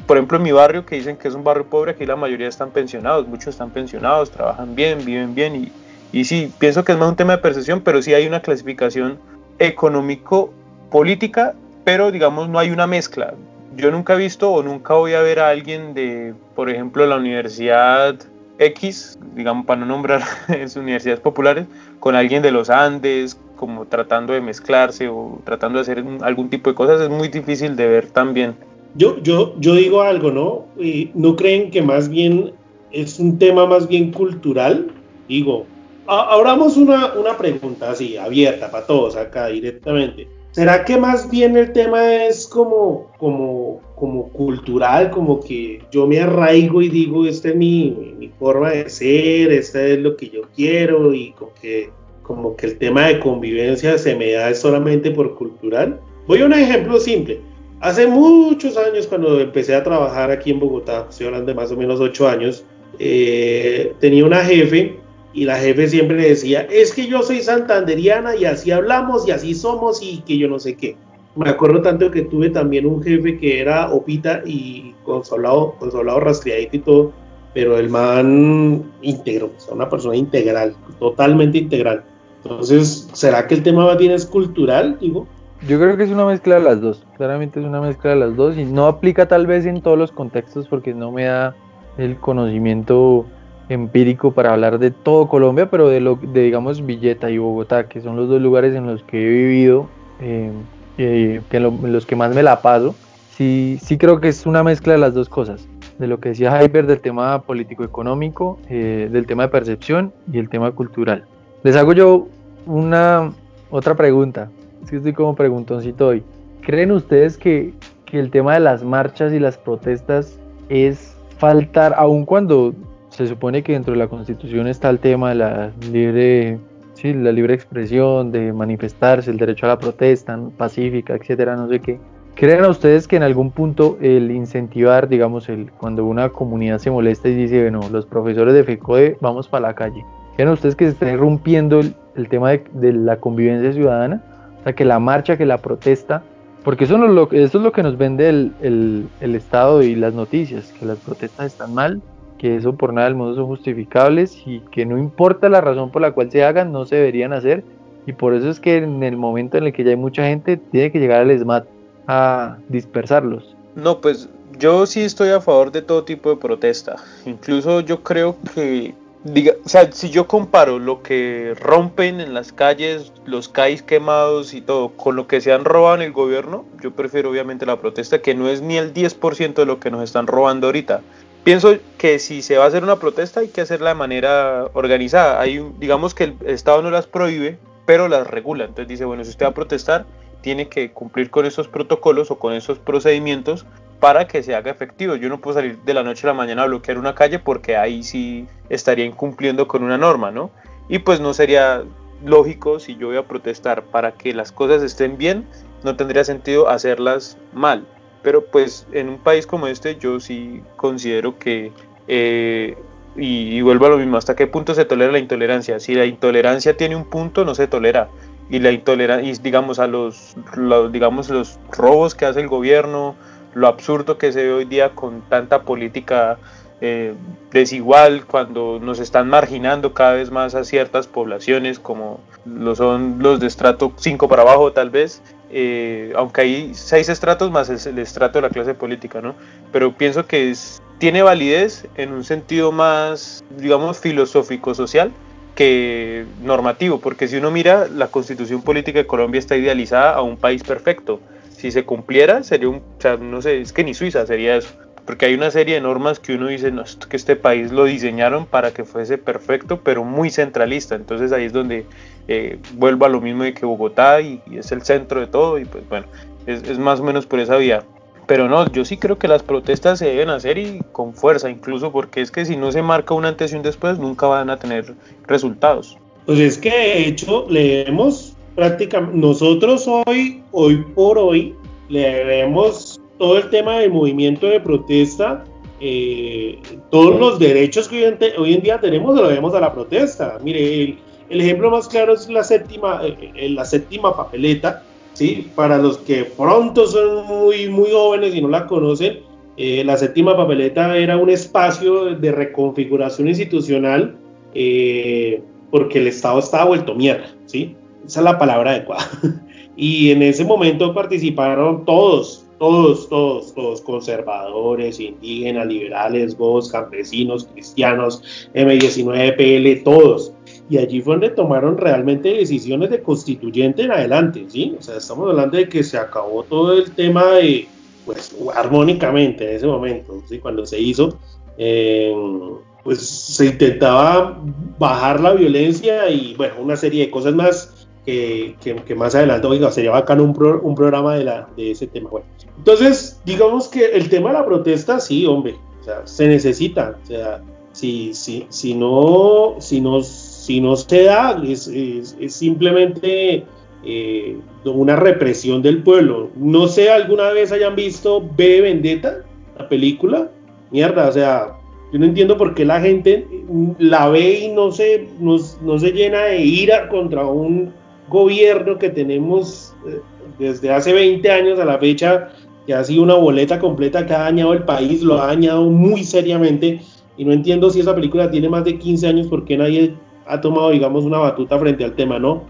por ejemplo en mi barrio que dicen que es un barrio pobre, aquí la mayoría están pensionados, muchos están pensionados, trabajan bien, viven bien y, y sí, pienso que es más un tema de percepción, pero sí hay una clasificación económico-política, pero digamos no hay una mezcla. Yo nunca he visto o nunca voy a ver a alguien de, por ejemplo, la universidad X, digamos para no nombrar en universidades populares, con alguien de los Andes, como tratando de mezclarse o tratando de hacer algún tipo de cosas, es muy difícil de ver también. Yo, yo, yo digo algo, ¿no? ¿No creen que más bien es un tema más bien cultural? Digo, abramos una, una pregunta así, abierta para todos acá directamente. ¿Será que más bien el tema es como, como, como cultural, como que yo me arraigo y digo, esta es mi, mi forma de ser, esta es lo que yo quiero y como que, como que el tema de convivencia se me da solamente por cultural? Voy a un ejemplo simple. Hace muchos años, cuando empecé a trabajar aquí en Bogotá, estoy hablando de más o menos ocho años, eh, tenía una jefe y la jefe siempre le decía, es que yo soy santanderiana y así hablamos y así somos y que yo no sé qué. Me acuerdo tanto que tuve también un jefe que era opita y con su hablado, con su hablado rastreadito y todo, pero el man íntegro, o sea, una persona integral, totalmente integral. Entonces, ¿será que el tema más bien es cultural, digo? Yo creo que es una mezcla de las dos, claramente es una mezcla de las dos y no aplica tal vez en todos los contextos porque no me da el conocimiento empírico para hablar de todo Colombia, pero de lo de digamos Villeta y Bogotá, que son los dos lugares en los que he vivido, eh, que en los que más me la paso, sí, sí creo que es una mezcla de las dos cosas, de lo que decía Hyper del tema político-económico, eh, del tema de percepción y el tema cultural. Les hago yo una otra pregunta, es que estoy como preguntoncito hoy. ¿Creen ustedes que, que el tema de las marchas y las protestas es faltar, aun cuando se supone que dentro de la Constitución está el tema de la libre, sí, la libre expresión, de manifestarse, el derecho a la protesta pacífica, etcétera, no sé qué. ¿Creen ustedes que en algún punto el incentivar, digamos, el, cuando una comunidad se molesta y dice, bueno, los profesores de FECODE vamos para la calle, ¿creen ustedes que se está irrumpiendo el, tema de, la convivencia ciudadana? O sea, que la marcha, que la protesta, porque eso, lo, eso es lo que nos vende el Estado y las noticias, que las protestas están mal, que eso por nada del mundo son justificables y que no importa la razón por la cual se hagan, no se deberían hacer. Y por eso es que en el momento en el que ya hay mucha gente, tiene que llegar al SMAT a dispersarlos. No, pues yo sí estoy a favor de todo tipo de protesta. Incluso yo creo que, diga, o sea, si yo comparo lo que rompen en las calles, los CAIs quemados y todo, con lo que se han robado en el gobierno, yo prefiero obviamente la protesta, que no es ni el 10% de lo que nos están robando ahorita pienso que si se va a hacer una protesta hay que hacerla de manera organizada. Hay, digamos que el Estado no las prohíbe, pero las regula. Entonces dice, bueno, si usted va a protestar, tiene que cumplir con esos protocolos o con esos procedimientos para que se haga efectivo. Yo no puedo salir de la noche a la mañana a bloquear una calle porque ahí sí estaría incumpliendo con una norma, ¿no? Y pues no sería lógico si yo voy a protestar para que las cosas estén bien, no tendría sentido hacerlas mal. Pero pues en un país como este yo sí considero que, eh, y, vuelvo a lo mismo, hasta qué punto se tolera la intolerancia. Si la intolerancia tiene un punto, no se tolera. Y la intolerancia, y digamos, a los, digamos, los robos que hace el gobierno, lo absurdo que se ve hoy día con tanta política eh, desigual, cuando nos están marginando cada vez más a ciertas poblaciones, como lo son los de estrato 5 para abajo tal vez, eh, aunque hay seis estratos más el, estrato de la clase política, ¿no? Pero pienso que tiene validez en un sentido más, digamos, filosófico-social que normativo, porque si uno mira, la constitución política de Colombia está idealizada a un país perfecto. Si se cumpliera, sería un, o sea, no sé, es que ni Suiza sería eso porque hay una serie de normas que uno dice no, que este país lo diseñaron para que fuese perfecto, pero muy centralista. Entonces ahí es donde eh, vuelvo a lo mismo de que Bogotá y, es el centro de todo y pues bueno, es, más o menos por esa vía. Pero no, yo sí creo que las protestas se deben hacer y con fuerza, incluso porque es que si no se marca un antes y un después, nunca van a tener resultados. Pues es que de hecho leemos prácticamente, nosotros hoy, hoy por hoy, le vemos todo el tema del movimiento de protesta, eh, todos los derechos que hoy en, día tenemos lo debemos a la protesta. Mire, el, ejemplo más claro es la séptima, eh, la séptima papeleta, ¿sí? Para los que pronto son muy, muy jóvenes y no la conocen, eh, la séptima papeleta era un espacio de reconfiguración institucional eh, porque el Estado estaba vuelto mierda, ¿sí? Esa es la palabra adecuada. y en ese momento participaron todos, todos, todos, todos, conservadores, indígenas, liberales, gos, campesinos, cristianos, M19, PL, todos. Y allí fue donde tomaron realmente decisiones de constituyente en adelante, ¿sí? O sea, estamos hablando de que se acabó todo el tema de pues armónicamente en ese momento, ¿sí? cuando se hizo, eh, pues se intentaba bajar la violencia y bueno, una serie de cosas más que, que, más adelante, oiga, sería bacano un, un programa de, la, de ese tema. Bueno, entonces, digamos que el tema de la protesta, sí, hombre, o sea, se necesita, o sea, si, si, si, no, si, no, si no se da, es, es, es simplemente eh, una represión del pueblo. No sé, alguna vez hayan visto B Vendetta, la película. Mierda, o sea, yo no entiendo por qué la gente la ve y no se, no, se llena de ira contra un gobierno que tenemos eh, desde hace 20 años a la fecha, que ha sido una boleta completa que ha dañado el país, lo ha dañado muy seriamente. Y no entiendo si esa película tiene más de 15 años, porque nadie ha tomado, digamos, una batuta frente al tema, ¿no?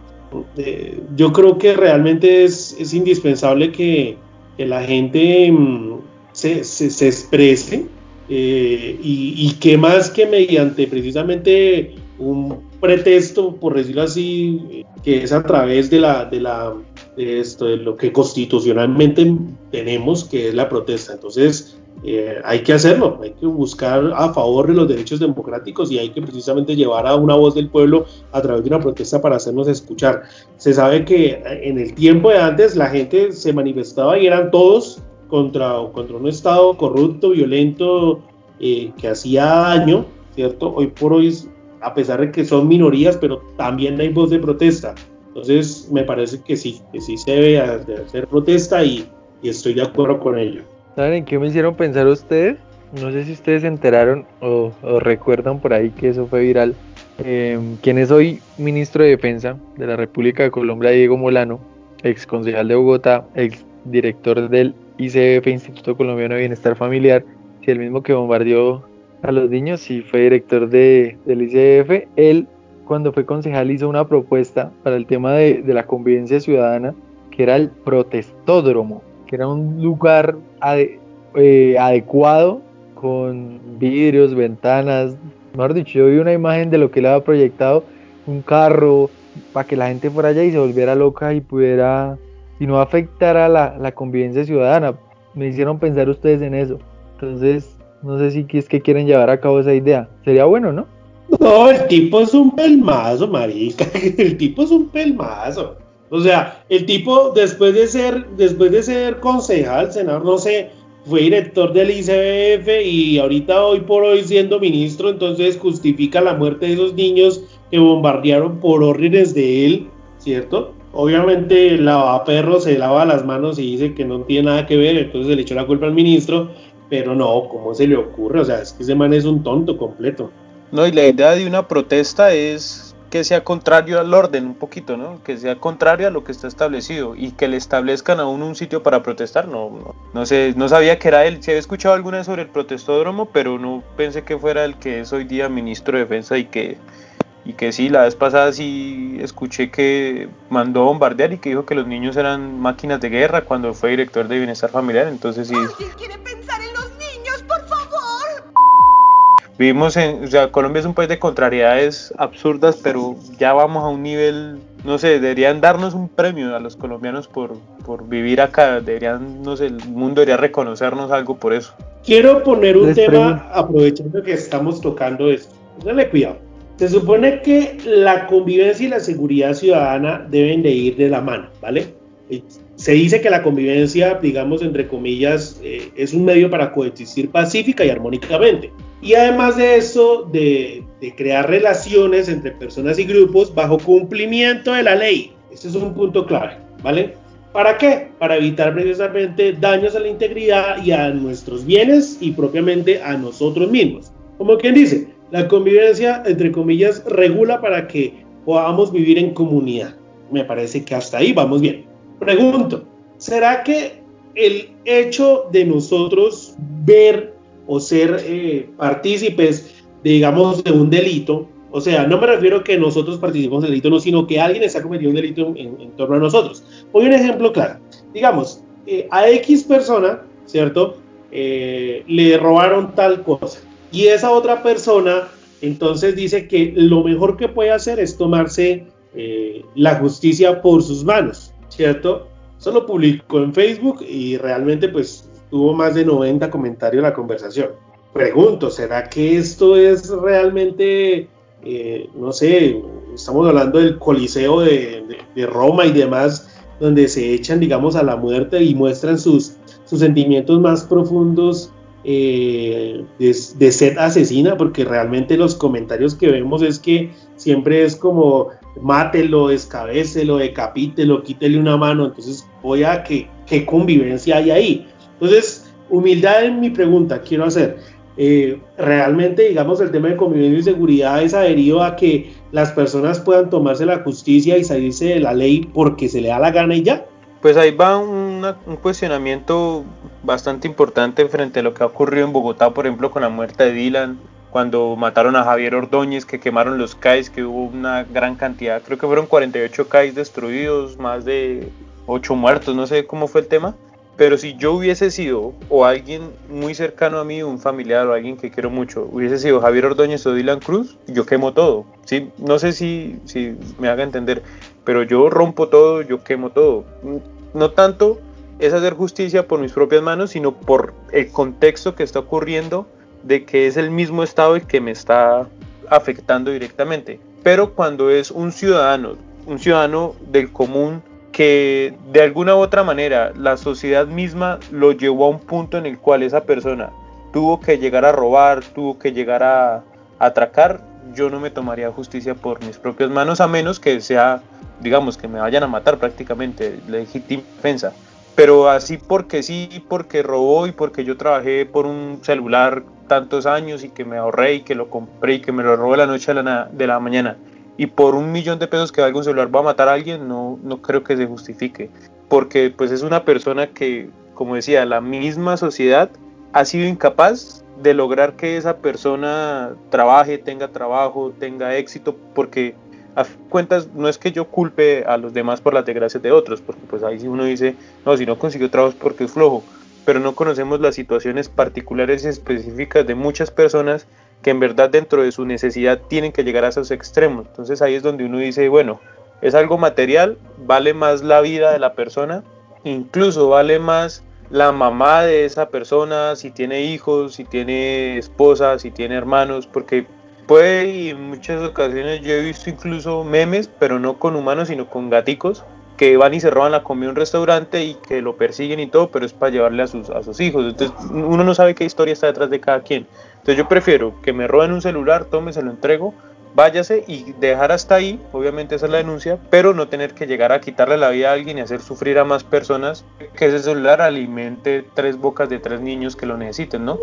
Eh, yo creo que realmente es, es indispensable que, que, la gente mm, se, se, exprese eh, y, y, que más que mediante precisamente un pretexto, por decirlo así, que es a través de la, de la de esto, de lo que constitucionalmente tenemos, que es la protesta. Entonces, eh, hay que hacerlo, hay que buscar a favor de los derechos democráticos y hay que precisamente llevar a una voz del pueblo a través de una protesta para hacernos escuchar. Se sabe que en el tiempo de antes la gente se manifestaba y eran todos contra, contra un Estado corrupto, violento, eh, que hacía daño, ¿cierto? Hoy por hoy, a pesar de que son minorías, pero también hay voz de protesta. Entonces, me parece que sí, que sí se debe hacer protesta y, y estoy de acuerdo con ello. ¿Saben en qué me hicieron pensar ustedes? No sé si ustedes se enteraron o, recuerdan por ahí que eso fue viral. Eh, quien es hoy ministro de Defensa de la República de Colombia, Diego Molano, ex concejal de Bogotá, ex director del ICF, Instituto Colombiano de Bienestar Familiar, si el mismo que bombardeó a los niños, si fue director de, del ICF, él cuando fue concejal hizo una propuesta para el tema de, de la convivencia ciudadana, que era el protestódromo que era un lugar eh, adecuado con vidrios, ventanas. Mejor dicho, yo vi una imagen de lo que le había proyectado, un carro, para que la gente fuera allá y se volviera loca y pudiera, y no afectara la, la convivencia ciudadana. Me hicieron pensar ustedes en eso. Entonces, no sé si es que quieren llevar a cabo esa idea. Sería bueno, ¿no? No, el tipo es un pelmazo, marica. El tipo es un pelmazo. O sea, el tipo después de ser, después de ser concejal, senador, no sé, fue director del ICBF y ahorita hoy por hoy siendo ministro, entonces justifica la muerte de esos niños que bombardearon por órdenes de él, ¿cierto? Obviamente el perro se lava las manos y dice que no tiene nada que ver, entonces le echó la culpa al ministro, pero no, ¿cómo se le ocurre? O sea, es que ese man es un tonto completo. No, y la idea de una protesta es que sea contrario al orden un poquito, ¿no? Que sea contrario a lo que está establecido y que le establezcan a uno un sitio para protestar, no, no, sé, no sabía que era él, se había escuchado alguna vez sobre el protestódromo, pero no pensé que fuera el que es hoy día ministro de defensa y que y que sí, la vez pasada sí escuché que mandó bombardear y que dijo que los niños eran máquinas de guerra cuando fue director de bienestar familiar, entonces sí. quiere pensar Vivimos en, o sea, Colombia es un país de contrariedades absurdas, pero ya vamos a un nivel, no sé, deberían darnos un premio a los colombianos por, por vivir acá, deberían, no sé, el mundo debería reconocernos algo por eso. Quiero poner un tema, aprovechando que estamos tocando esto, dale cuidado. Se supone que la convivencia y la seguridad ciudadana deben de ir de la mano, ¿vale? Se dice que la convivencia, digamos, entre comillas, eh, es un medio para coexistir pacífica y armónicamente. Y además de eso, de, crear relaciones entre personas y grupos bajo cumplimiento de la ley. Este es un punto clave, ¿vale? ¿Para qué? Para evitar precisamente daños a la integridad y a nuestros bienes y propiamente a nosotros mismos. Como quien dice, la convivencia, entre comillas, regula para que podamos vivir en comunidad. Me parece que hasta ahí vamos bien. Pregunto, ¿será que el hecho de nosotros ver o ser eh, partícipes, digamos, de un delito, o sea, no me refiero que nosotros participemos del delito, no, sino que alguien está cometiendo un delito en, torno a nosotros. Voy un ejemplo claro. Digamos, eh, a X persona, ¿cierto? Eh, le robaron tal cosa. Y esa otra persona entonces dice que lo mejor que puede hacer es tomarse eh, la justicia por sus manos, ¿cierto? Eso lo publicó en Facebook y realmente pues tuvo más de 90 comentarios la conversación. Pregunto, ¿será que esto es realmente eh, no sé, estamos hablando del Coliseo de, Roma y demás, donde se echan, digamos, a la muerte y muestran sus, sus sentimientos más profundos eh, de, de sed asesina, porque realmente los comentarios que vemos es que siempre es como mátelo, descabécelo, decapítelo, quítele una mano, entonces voy a que qué convivencia hay ahí. Entonces, humildad en mi pregunta quiero hacer. Eh, realmente, digamos, el tema de convivencia y seguridad es adherido a que las personas puedan tomarse la justicia y salirse de la ley porque se le da la gana y ya. Pues ahí va un cuestionamiento bastante importante frente a lo que ha ocurrido en Bogotá, por ejemplo, con la muerte de Dylan, cuando mataron a Javier Ordóñez, que quemaron los CAIs, que hubo una gran cantidad, creo que fueron 48 CAIs destruidos, más de 8 muertos, no sé cómo fue el tema. Pero si yo hubiese sido, o alguien muy cercano a mí, un familiar o alguien que quiero mucho, hubiese sido Javier Ordóñez o Dylan Cruz, yo quemo todo. ¿sí? No sé si, si me haga entender, pero yo rompo todo, yo quemo todo. No tanto es hacer justicia por mis propias manos, sino por el contexto que está ocurriendo de que es el mismo Estado el que me está afectando directamente. Pero cuando es un ciudadano, un ciudadano del común, que de alguna u otra manera la sociedad misma lo llevó a un punto en el cual esa persona tuvo que llegar a robar, tuvo que llegar a, atracar, yo no me tomaría justicia por mis propias manos a menos que sea, digamos, que me vayan a matar prácticamente, legítima defensa. Pero así porque sí, porque robó y porque yo trabajé por un celular tantos años y que me ahorré y que lo compré y que me lo robó la noche de la, de la mañana y por un millón de pesos que valga un celular va a matar a alguien, no, no creo que se justifique. Porque pues es una persona que, como decía, la misma sociedad ha sido incapaz de lograr que esa persona trabaje, tenga trabajo, tenga éxito, porque a cuentas no es que yo culpe a los demás por las desgracias de otros, porque pues ahí uno dice, no, si no consiguió trabajo es porque es flojo, pero no conocemos las situaciones particulares y específicas de muchas personas que en verdad dentro de su necesidad tienen que llegar a esos extremos. Entonces ahí es donde uno dice, bueno, es algo material, vale más la vida de la persona, incluso vale más la mamá de esa persona, si tiene hijos, si tiene esposa, si tiene hermanos, porque puede y en muchas ocasiones yo he visto incluso memes, pero no con humanos, sino con gaticos, que van y se roban la comida en un restaurante y que lo persiguen y todo, pero es para llevarle a sus, a sus hijos. Entonces uno no sabe qué historia está detrás de cada quien. Entonces yo prefiero que me roben un celular, tome, se lo entrego, váyase y dejar hasta ahí, obviamente esa es la denuncia, pero no tener que llegar a quitarle la vida a alguien y hacer sufrir a más personas que ese celular alimente tres bocas de tres niños que lo necesiten, ¿no?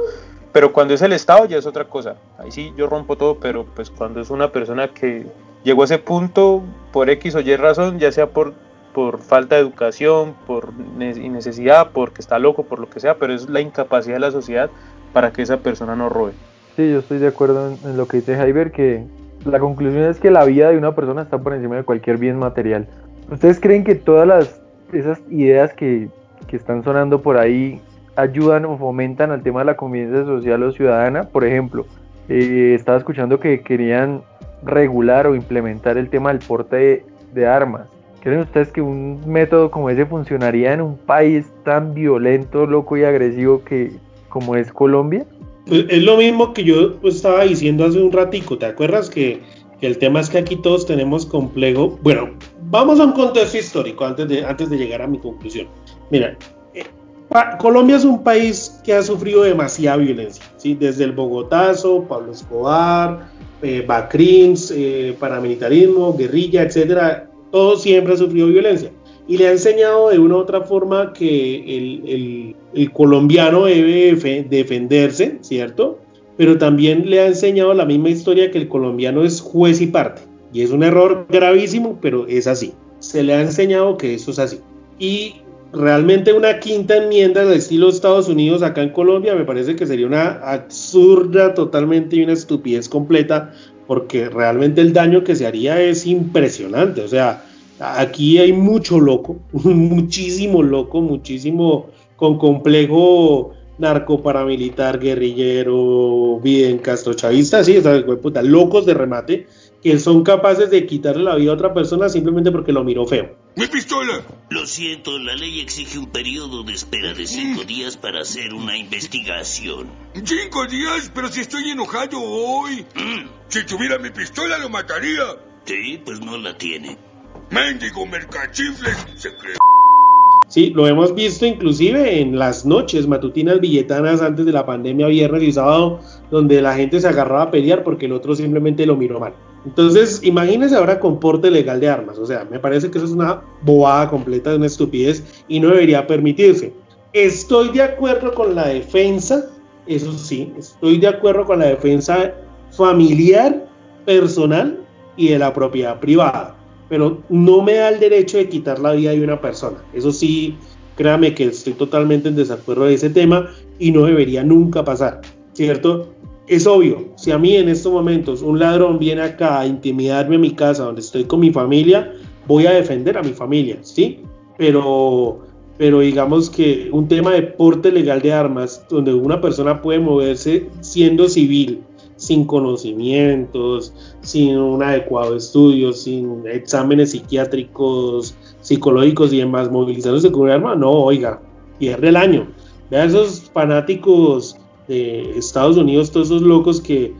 Pero cuando es el Estado ya es otra cosa. Ahí sí yo rompo todo, pero pues cuando es una persona que llegó a ese punto por X o Y razón, ya sea por por falta de educación, por necesidad, porque está loco, por lo que sea, pero es la incapacidad de la sociedad para que esa persona no robe. Sí, yo estoy de acuerdo en, lo que dice Jaiber, que la conclusión es que la vida de una persona está por encima de cualquier bien material. ¿Ustedes creen que todas las, esas ideas que, que están sonando por ahí ayudan o fomentan al tema de la convivencia social o ciudadana? Por ejemplo, eh, estaba escuchando que querían regular o implementar el tema del porte de armas. ¿Creen ustedes que un método como ese funcionaría en un país tan violento, loco y agresivo que como es Colombia? Pues, es lo mismo que yo pues, estaba diciendo hace un ratico, ¿te acuerdas que, el tema es que aquí todos tenemos complejo? Bueno, vamos a un contexto histórico antes de, antes de llegar a mi conclusión. Mira, eh, Colombia es un país que ha sufrido demasiada violencia, ¿sí? desde el Bogotazo, Pablo Escobar, eh, eh, paramilitarismo, guerrilla, etcétera, todo siempre ha sufrido violencia. Y le ha enseñado de una u otra forma que el colombiano debe defenderse, ¿cierto? Pero también le ha enseñado la misma historia que el colombiano es juez y parte. Y es un error gravísimo, pero es así. Se le ha enseñado que eso es así. Y realmente una quinta enmienda del estilo Estados Unidos acá en Colombia me parece que sería una absurda totalmente y una estupidez completa porque realmente el daño que se haría es impresionante. O sea, aquí hay mucho loco, muchísimo loco, muchísimo con complejo narcoparamilitar, guerrillero, bien castrochavista, sí, o sea, puta, locos de remate que son capaces de quitarle la vida a otra persona simplemente porque lo miró feo. ¡Mi pistola! Lo siento, la ley exige un periodo de espera de cinco mm. días para hacer una investigación. ¿Cinco días? Pero si estoy enojado hoy. Mm. Si tuviera mi pistola lo mataría. Sí, pues no la tiene. Mendigo mercachifles, se cree. Sí, lo hemos visto inclusive en las noches matutinas billetanas antes de la pandemia, viernes y sábado, donde la gente se agarraba a pelear porque el otro simplemente lo miró mal. Entonces, imagínense ahora con porte legal de armas. O sea, me parece que eso es una bobada completa, una estupidez y no debería permitirse. Estoy de acuerdo con la defensa, eso sí, estoy de acuerdo con la defensa familiar, personal y de la propiedad privada. Pero no me da el derecho de quitar la vida de una persona. Eso sí, créame que estoy totalmente en desacuerdo de ese tema y no debería nunca pasar, ¿cierto? es obvio, si a mí en estos momentos un ladrón viene acá a intimidarme en mi casa donde estoy con mi familia, voy a defender a mi familia, ¿sí? Pero, pero digamos que un tema de porte legal de armas, donde una persona puede moverse siendo civil, sin conocimientos, sin un adecuado estudio, sin exámenes psiquiátricos, psicológicos y demás, movilizándose con un arma, no, oiga, pierde el año. Vea esos fanáticos de Estados Unidos, todos esos locos que,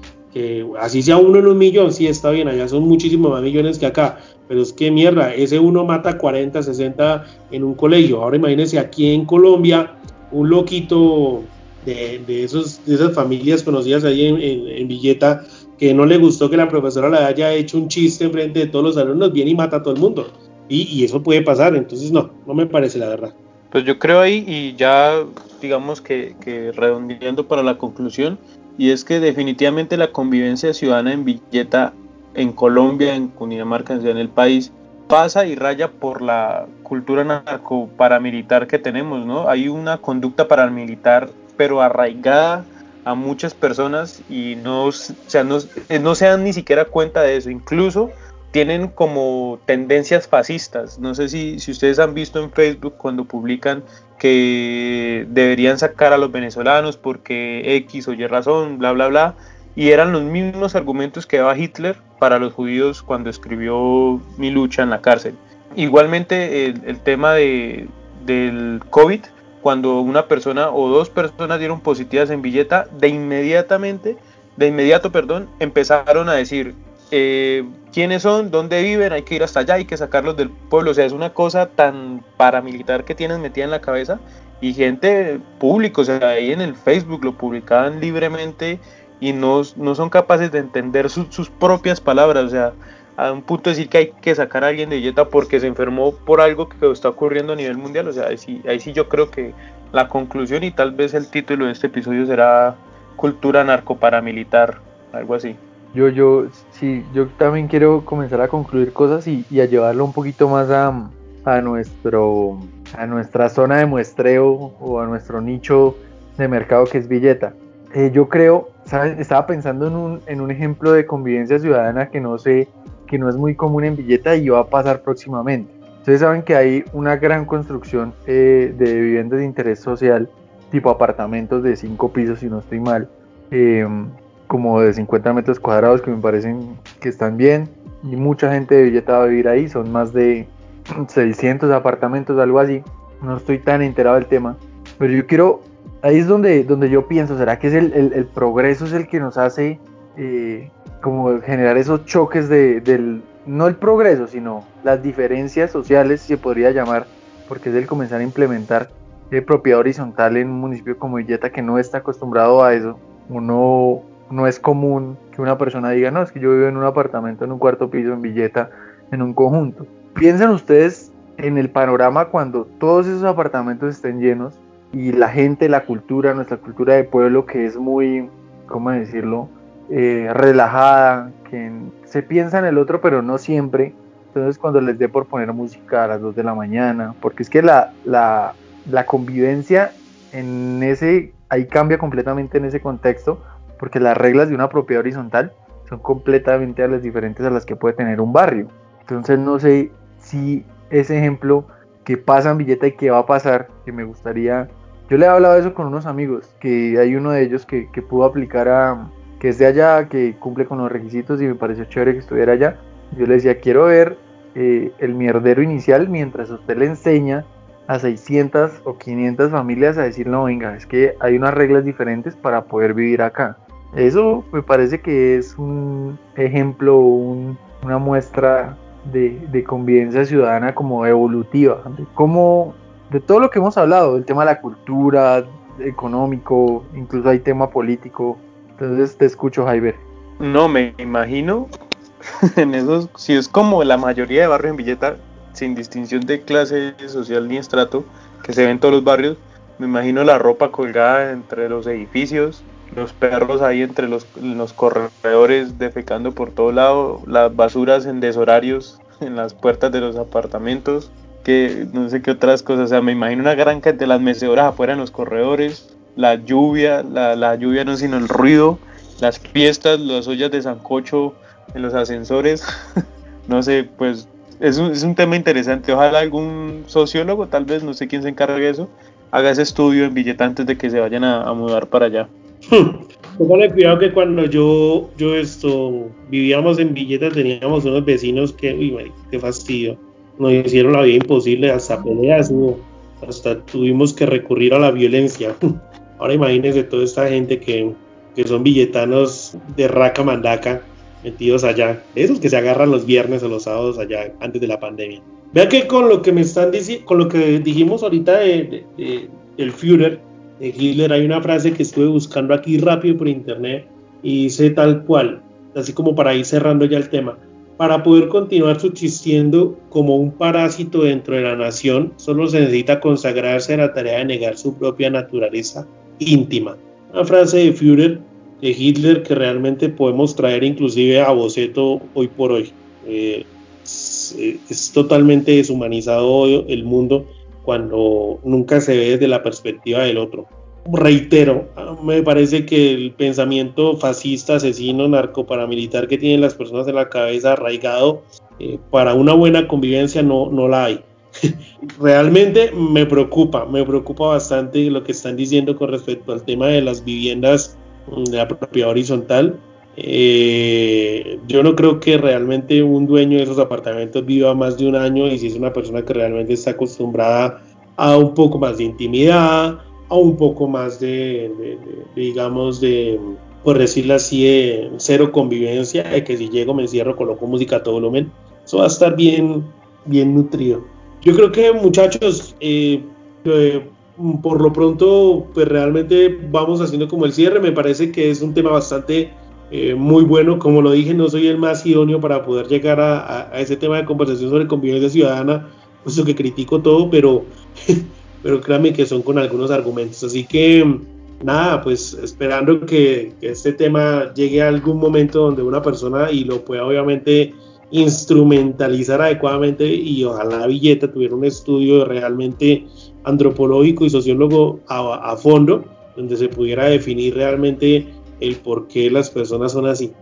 así sea uno en un millón, sí está bien, allá son muchísimos más millones que acá, pero es que mierda, ese uno mata 40, 60 en un colegio. Ahora imagínense aquí en Colombia, un loquito de, de, esos, de esas familias conocidas ahí en, Villeta, que no le gustó que la profesora le haya hecho un chiste en frente de todos los alumnos, viene y mata a todo el mundo. Y, y eso puede pasar, entonces no, no me parece la verdad. Pues yo creo ahí, y ya digamos que, redondeando para la conclusión, y es que definitivamente la convivencia ciudadana en Villeta, en Colombia, en Cundinamarca, en el país, pasa y raya por la cultura narco paramilitar que tenemos, ¿no? Hay una conducta paramilitar, pero arraigada a muchas personas y no, o sea, no, no se dan ni siquiera cuenta de eso. Incluso tienen como tendencias fascistas. No sé si, si ustedes han visto en Facebook cuando publican que deberían sacar a los venezolanos porque X o Y razón, bla, bla, bla. Y eran los mismos argumentos que daba Hitler para los judíos cuando escribió Mi lucha en la cárcel. Igualmente el, tema de, del COVID, cuando una persona o dos personas dieron positivas en billeta, de inmediatamente, de inmediato, perdón, empezaron a decir, eh, quiénes son, dónde viven, hay que ir hasta allá, hay que sacarlos del pueblo. O sea, es una cosa tan paramilitar que tienen metida en la cabeza. Y gente pública, o sea, ahí en el Facebook lo publicaban libremente y no, no son capaces de entender sus propias palabras. O sea, a un punto de decir que hay que sacar a alguien de dieta porque se enfermó por algo que está ocurriendo a nivel mundial. O sea, ahí sí, ahí sí yo creo que la conclusión y tal vez el título de este episodio será cultura narcoparamilitar, algo así yo, yo, sí, yo también quiero comenzar a concluir cosas y, a llevarlo un poquito más a, a, nuestro, a nuestra zona de muestreo o a nuestro nicho de mercado que es Villeta. Eh, yo creo, ¿sabes? estaba pensando en un, en un ejemplo de convivencia ciudadana que no sé, que no es muy común en Villeta y va a pasar próximamente. Ustedes saben que hay una gran construcción eh, de viviendas de interés social, tipo apartamentos de cinco pisos, si no estoy mal, eh, como de 50 metros cuadrados que me parecen que están bien y mucha gente de Villeta va a vivir ahí, son más de 600 apartamentos, algo así, no estoy tan enterado del tema, pero yo quiero, ahí es donde, donde yo pienso, ¿será que es el, el, progreso es el que nos hace eh, como generar esos choques de, no el progreso, sino las diferencias sociales, se podría llamar, porque es el comenzar a implementar eh, propiedad horizontal en un municipio como Villeta que no está acostumbrado a eso, uno no es común que una persona diga, no, es que yo vivo en un apartamento, en un cuarto piso, en billeta, en un conjunto. piensen ustedes en el panorama cuando todos esos apartamentos estén llenos y la gente, la cultura, nuestra cultura de pueblo que es muy, ¿cómo decirlo? Eh, relajada, que se piensa en el otro pero no siempre. Entonces cuando les dé por poner música a las 2 de la mañana, porque es que la, la, convivencia en ese, ahí cambia completamente en ese contexto, porque las reglas de una propiedad horizontal son completamente a las diferentes a las que puede tener un barrio. Entonces no sé si ese ejemplo que pasa en Villeta y que va a pasar, que me gustaría... Yo le he hablado de eso con unos amigos, que hay uno de ellos que, que pudo aplicar a... que es de allá, que cumple con los requisitos y me pareció chévere que estuviera allá. Yo le decía, quiero ver eh, el mierdero inicial mientras usted le enseña a 600 o 500 familias a decir, no, venga, es que hay unas reglas diferentes para poder vivir acá. Eso me parece que es un ejemplo, una muestra de, convivencia ciudadana como evolutiva, de de todo lo que hemos hablado, el tema de la cultura, económico, incluso hay tema político. Entonces te escucho, Jaiber. No, me imagino en esos, si es como la mayoría de barrios en Villeta, sin distinción de clase social ni estrato, que se ven en todos los barrios, me imagino la ropa colgada entre los edificios, los perros ahí entre los, los corredores defecando por todo lado, las basuras en deshorarios en las puertas de los apartamentos, que no sé qué otras cosas, o sea, me imagino una gran cantidad de las mecedoras afuera en los corredores, la lluvia, la, la lluvia no sino el ruido, las fiestas, las ollas de sancocho en los ascensores, no sé, pues es un, es un tema interesante, ojalá algún sociólogo, tal vez, no sé quién se encargue de eso, haga ese estudio en billete antes de que se vayan a mudar para allá. Póngale cuidado que cuando yo, yo esto, vivíamos en Villeta teníamos unos vecinos que, uy, qué fastidio. Nos hicieron la vida imposible, hasta peleas hasta tuvimos que recurrir a la violencia. Ahora imagínense toda esta gente que, que son villetanos de raca mandaca metidos allá, esos que se agarran los viernes o los sábados allá antes de la pandemia. Vea que con lo que me están diciendo, con lo que dijimos ahorita de, del Führer, de Hitler, hay una frase que estuve buscando aquí rápido por internet y dice tal cual, así como para ir cerrando ya el tema. Para poder continuar subsistiendo como un parásito dentro de la nación, solo se necesita consagrarse a la tarea de negar su propia naturaleza íntima. Una frase de Führer, de Hitler, que realmente podemos traer inclusive a boceto hoy por hoy. Eh, es totalmente deshumanizado el mundo cuando nunca se ve desde la perspectiva del otro. Reitero, me parece que el pensamiento fascista, asesino, narcoparamilitar que tienen las personas en la cabeza arraigado eh, para una buena convivencia no, no la hay. Realmente me preocupa, me preocupa bastante lo que están diciendo con respecto al tema de las viviendas mm, de la propiedad horizontal. Eh, yo no creo que realmente un dueño de esos apartamentos viva más de un año y si es una persona que realmente está acostumbrada a un poco más de intimidad, a un poco más de, digamos, de, por decirlo así, de cero convivencia, de que si llego me encierro, coloco música a todo volumen, eso va a estar bien, bien nutrido. Yo creo que muchachos, eh, eh, por lo pronto, pues realmente vamos haciendo como el cierre, me parece que es un tema bastante eh, muy bueno. Como lo dije, no soy el más idóneo para poder llegar a, ese tema de conversación sobre convivencia ciudadana, puesto que critico todo, pero, pero créanme que son con algunos argumentos. Así que nada, pues esperando que, este tema llegue a algún momento donde una persona y lo pueda obviamente instrumentalizar adecuadamente y ojalá Villeta tuviera un estudio realmente antropológico y sociólogo a, a fondo donde se pudiera definir realmente el por qué las personas son así.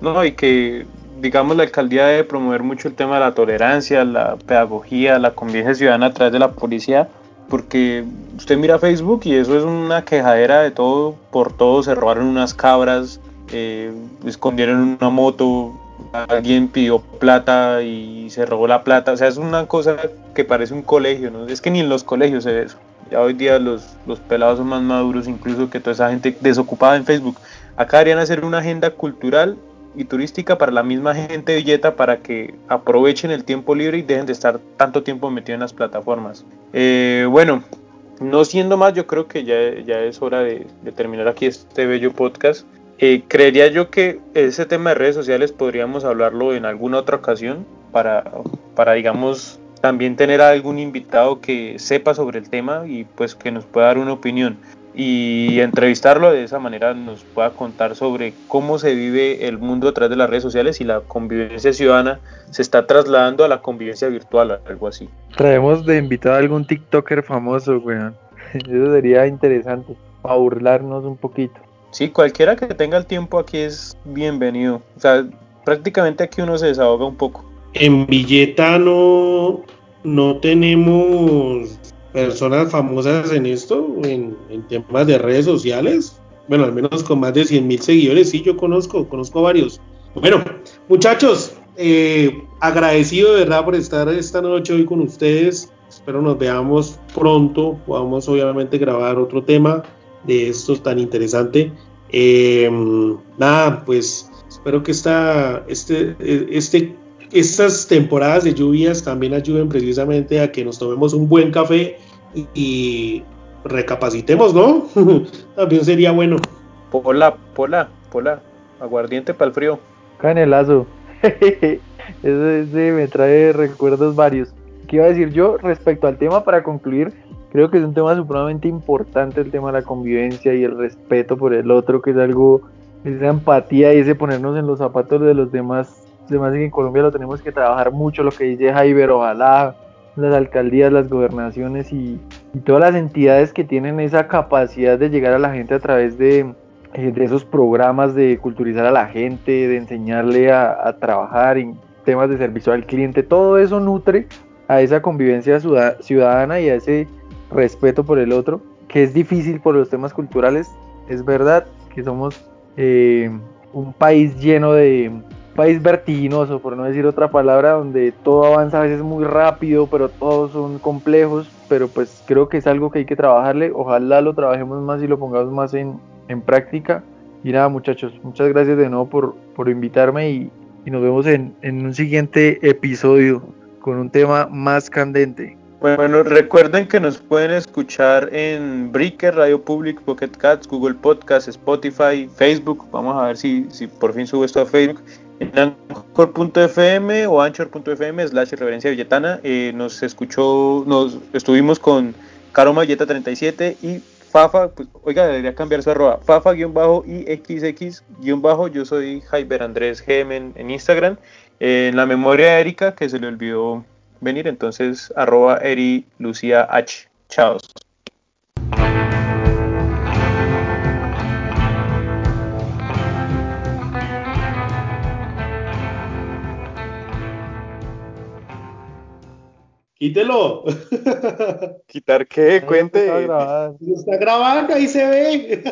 No, y que digamos la alcaldía debe promover mucho el tema de la tolerancia, la pedagogía, la convivencia ciudadana a través de la policía, porque usted mira Facebook y eso es una quejadera de todo, por todo se robaron unas cabras, eh, escondieron una moto, alguien pidió plata y se robó la plata, o sea, es una cosa que parece un colegio, ¿no? Es que ni en los colegios se ve eso. Ya hoy día los, los pelados son más maduros incluso que toda esa gente desocupada en Facebook. Acá deberían hacer una agenda cultural y turística para la misma gente de Villeta para que aprovechen el tiempo libre y dejen de estar tanto tiempo metidos en las plataformas. Eh, bueno, no siendo más, yo creo que ya, ya es hora de, terminar aquí este bello podcast. Eh, creería yo que ese tema de redes sociales podríamos hablarlo en alguna otra ocasión para, para digamos, también tener a algún invitado que sepa sobre el tema y pues que nos pueda dar una opinión y entrevistarlo de esa manera nos pueda contar sobre cómo se vive el mundo a través de las redes sociales y la convivencia ciudadana se está trasladando a la convivencia virtual, algo así. Traemos de invitado a algún TikToker famoso, weón. Eso sería interesante, para burlarnos un poquito. Sí, cualquiera que tenga el tiempo aquí es bienvenido. O sea, prácticamente aquí uno se desahoga un poco. En Villeta no, no tenemos personas famosas en esto, en, temas de redes sociales. Bueno, al menos con más de 100 mil seguidores, sí, yo conozco, conozco varios. Bueno, muchachos, eh, agradecido de verdad por estar esta noche hoy con ustedes. Espero nos veamos pronto. Podamos obviamente grabar otro tema de estos tan interesante. Eh, nada, pues espero que esta, este, este estas temporadas de lluvias también ayuden precisamente a que nos tomemos un buen café y, recapacitemos, ¿no? también sería bueno. Pola, pola, pola, aguardiente para el frío. Canelazo. ese, me trae recuerdos varios. ¿Qué iba a decir yo respecto al tema para concluir? Creo que es un tema supremamente importante el tema de la convivencia y el respeto por el otro, que es algo, esa empatía y ese ponernos en los zapatos de los demás Además que en Colombia lo tenemos que trabajar mucho, lo que dice Jaiber, ojalá las alcaldías, las gobernaciones y, todas las entidades que tienen esa capacidad de llegar a la gente a través de, eh, esos programas de culturizar a la gente, de enseñarle a, trabajar en temas de servicio al cliente, todo eso nutre a esa convivencia ciudadana y a ese respeto por el otro, que es difícil por los temas culturales. Es verdad que somos eh, un país lleno de, país vertiginoso, por no decir otra palabra, donde todo avanza a veces muy rápido, pero todos son complejos, pero pues creo que es algo que hay que trabajarle, ojalá lo trabajemos más y lo pongamos más en, práctica. Y nada muchachos, muchas gracias de nuevo por, por invitarme y, nos vemos en, en un siguiente episodio con un tema más candente. Bueno, recuerden que nos pueden escuchar en Breaker, Radio Public, Pocket Cats, Google Podcast, Spotify, Facebook. Vamos a ver si, si por fin sube esto a Facebook en anchor.fm o anchor.fm slash reverencia villetana eh, nos escuchó, nos estuvimos con Caroma Villeta 37 y Fafa, pues, oiga, debería cambiar su arroba, Fafa guion bajo y XX guion bajo, yo soy Jaiber Andrés GM en, Instagram, en la memoria de Erika que se le olvidó venir, entonces arroba Eri Lucía H. Chao. Quítelo. ¿Quitar qué? Cuente. Está grabando, ahí se ve.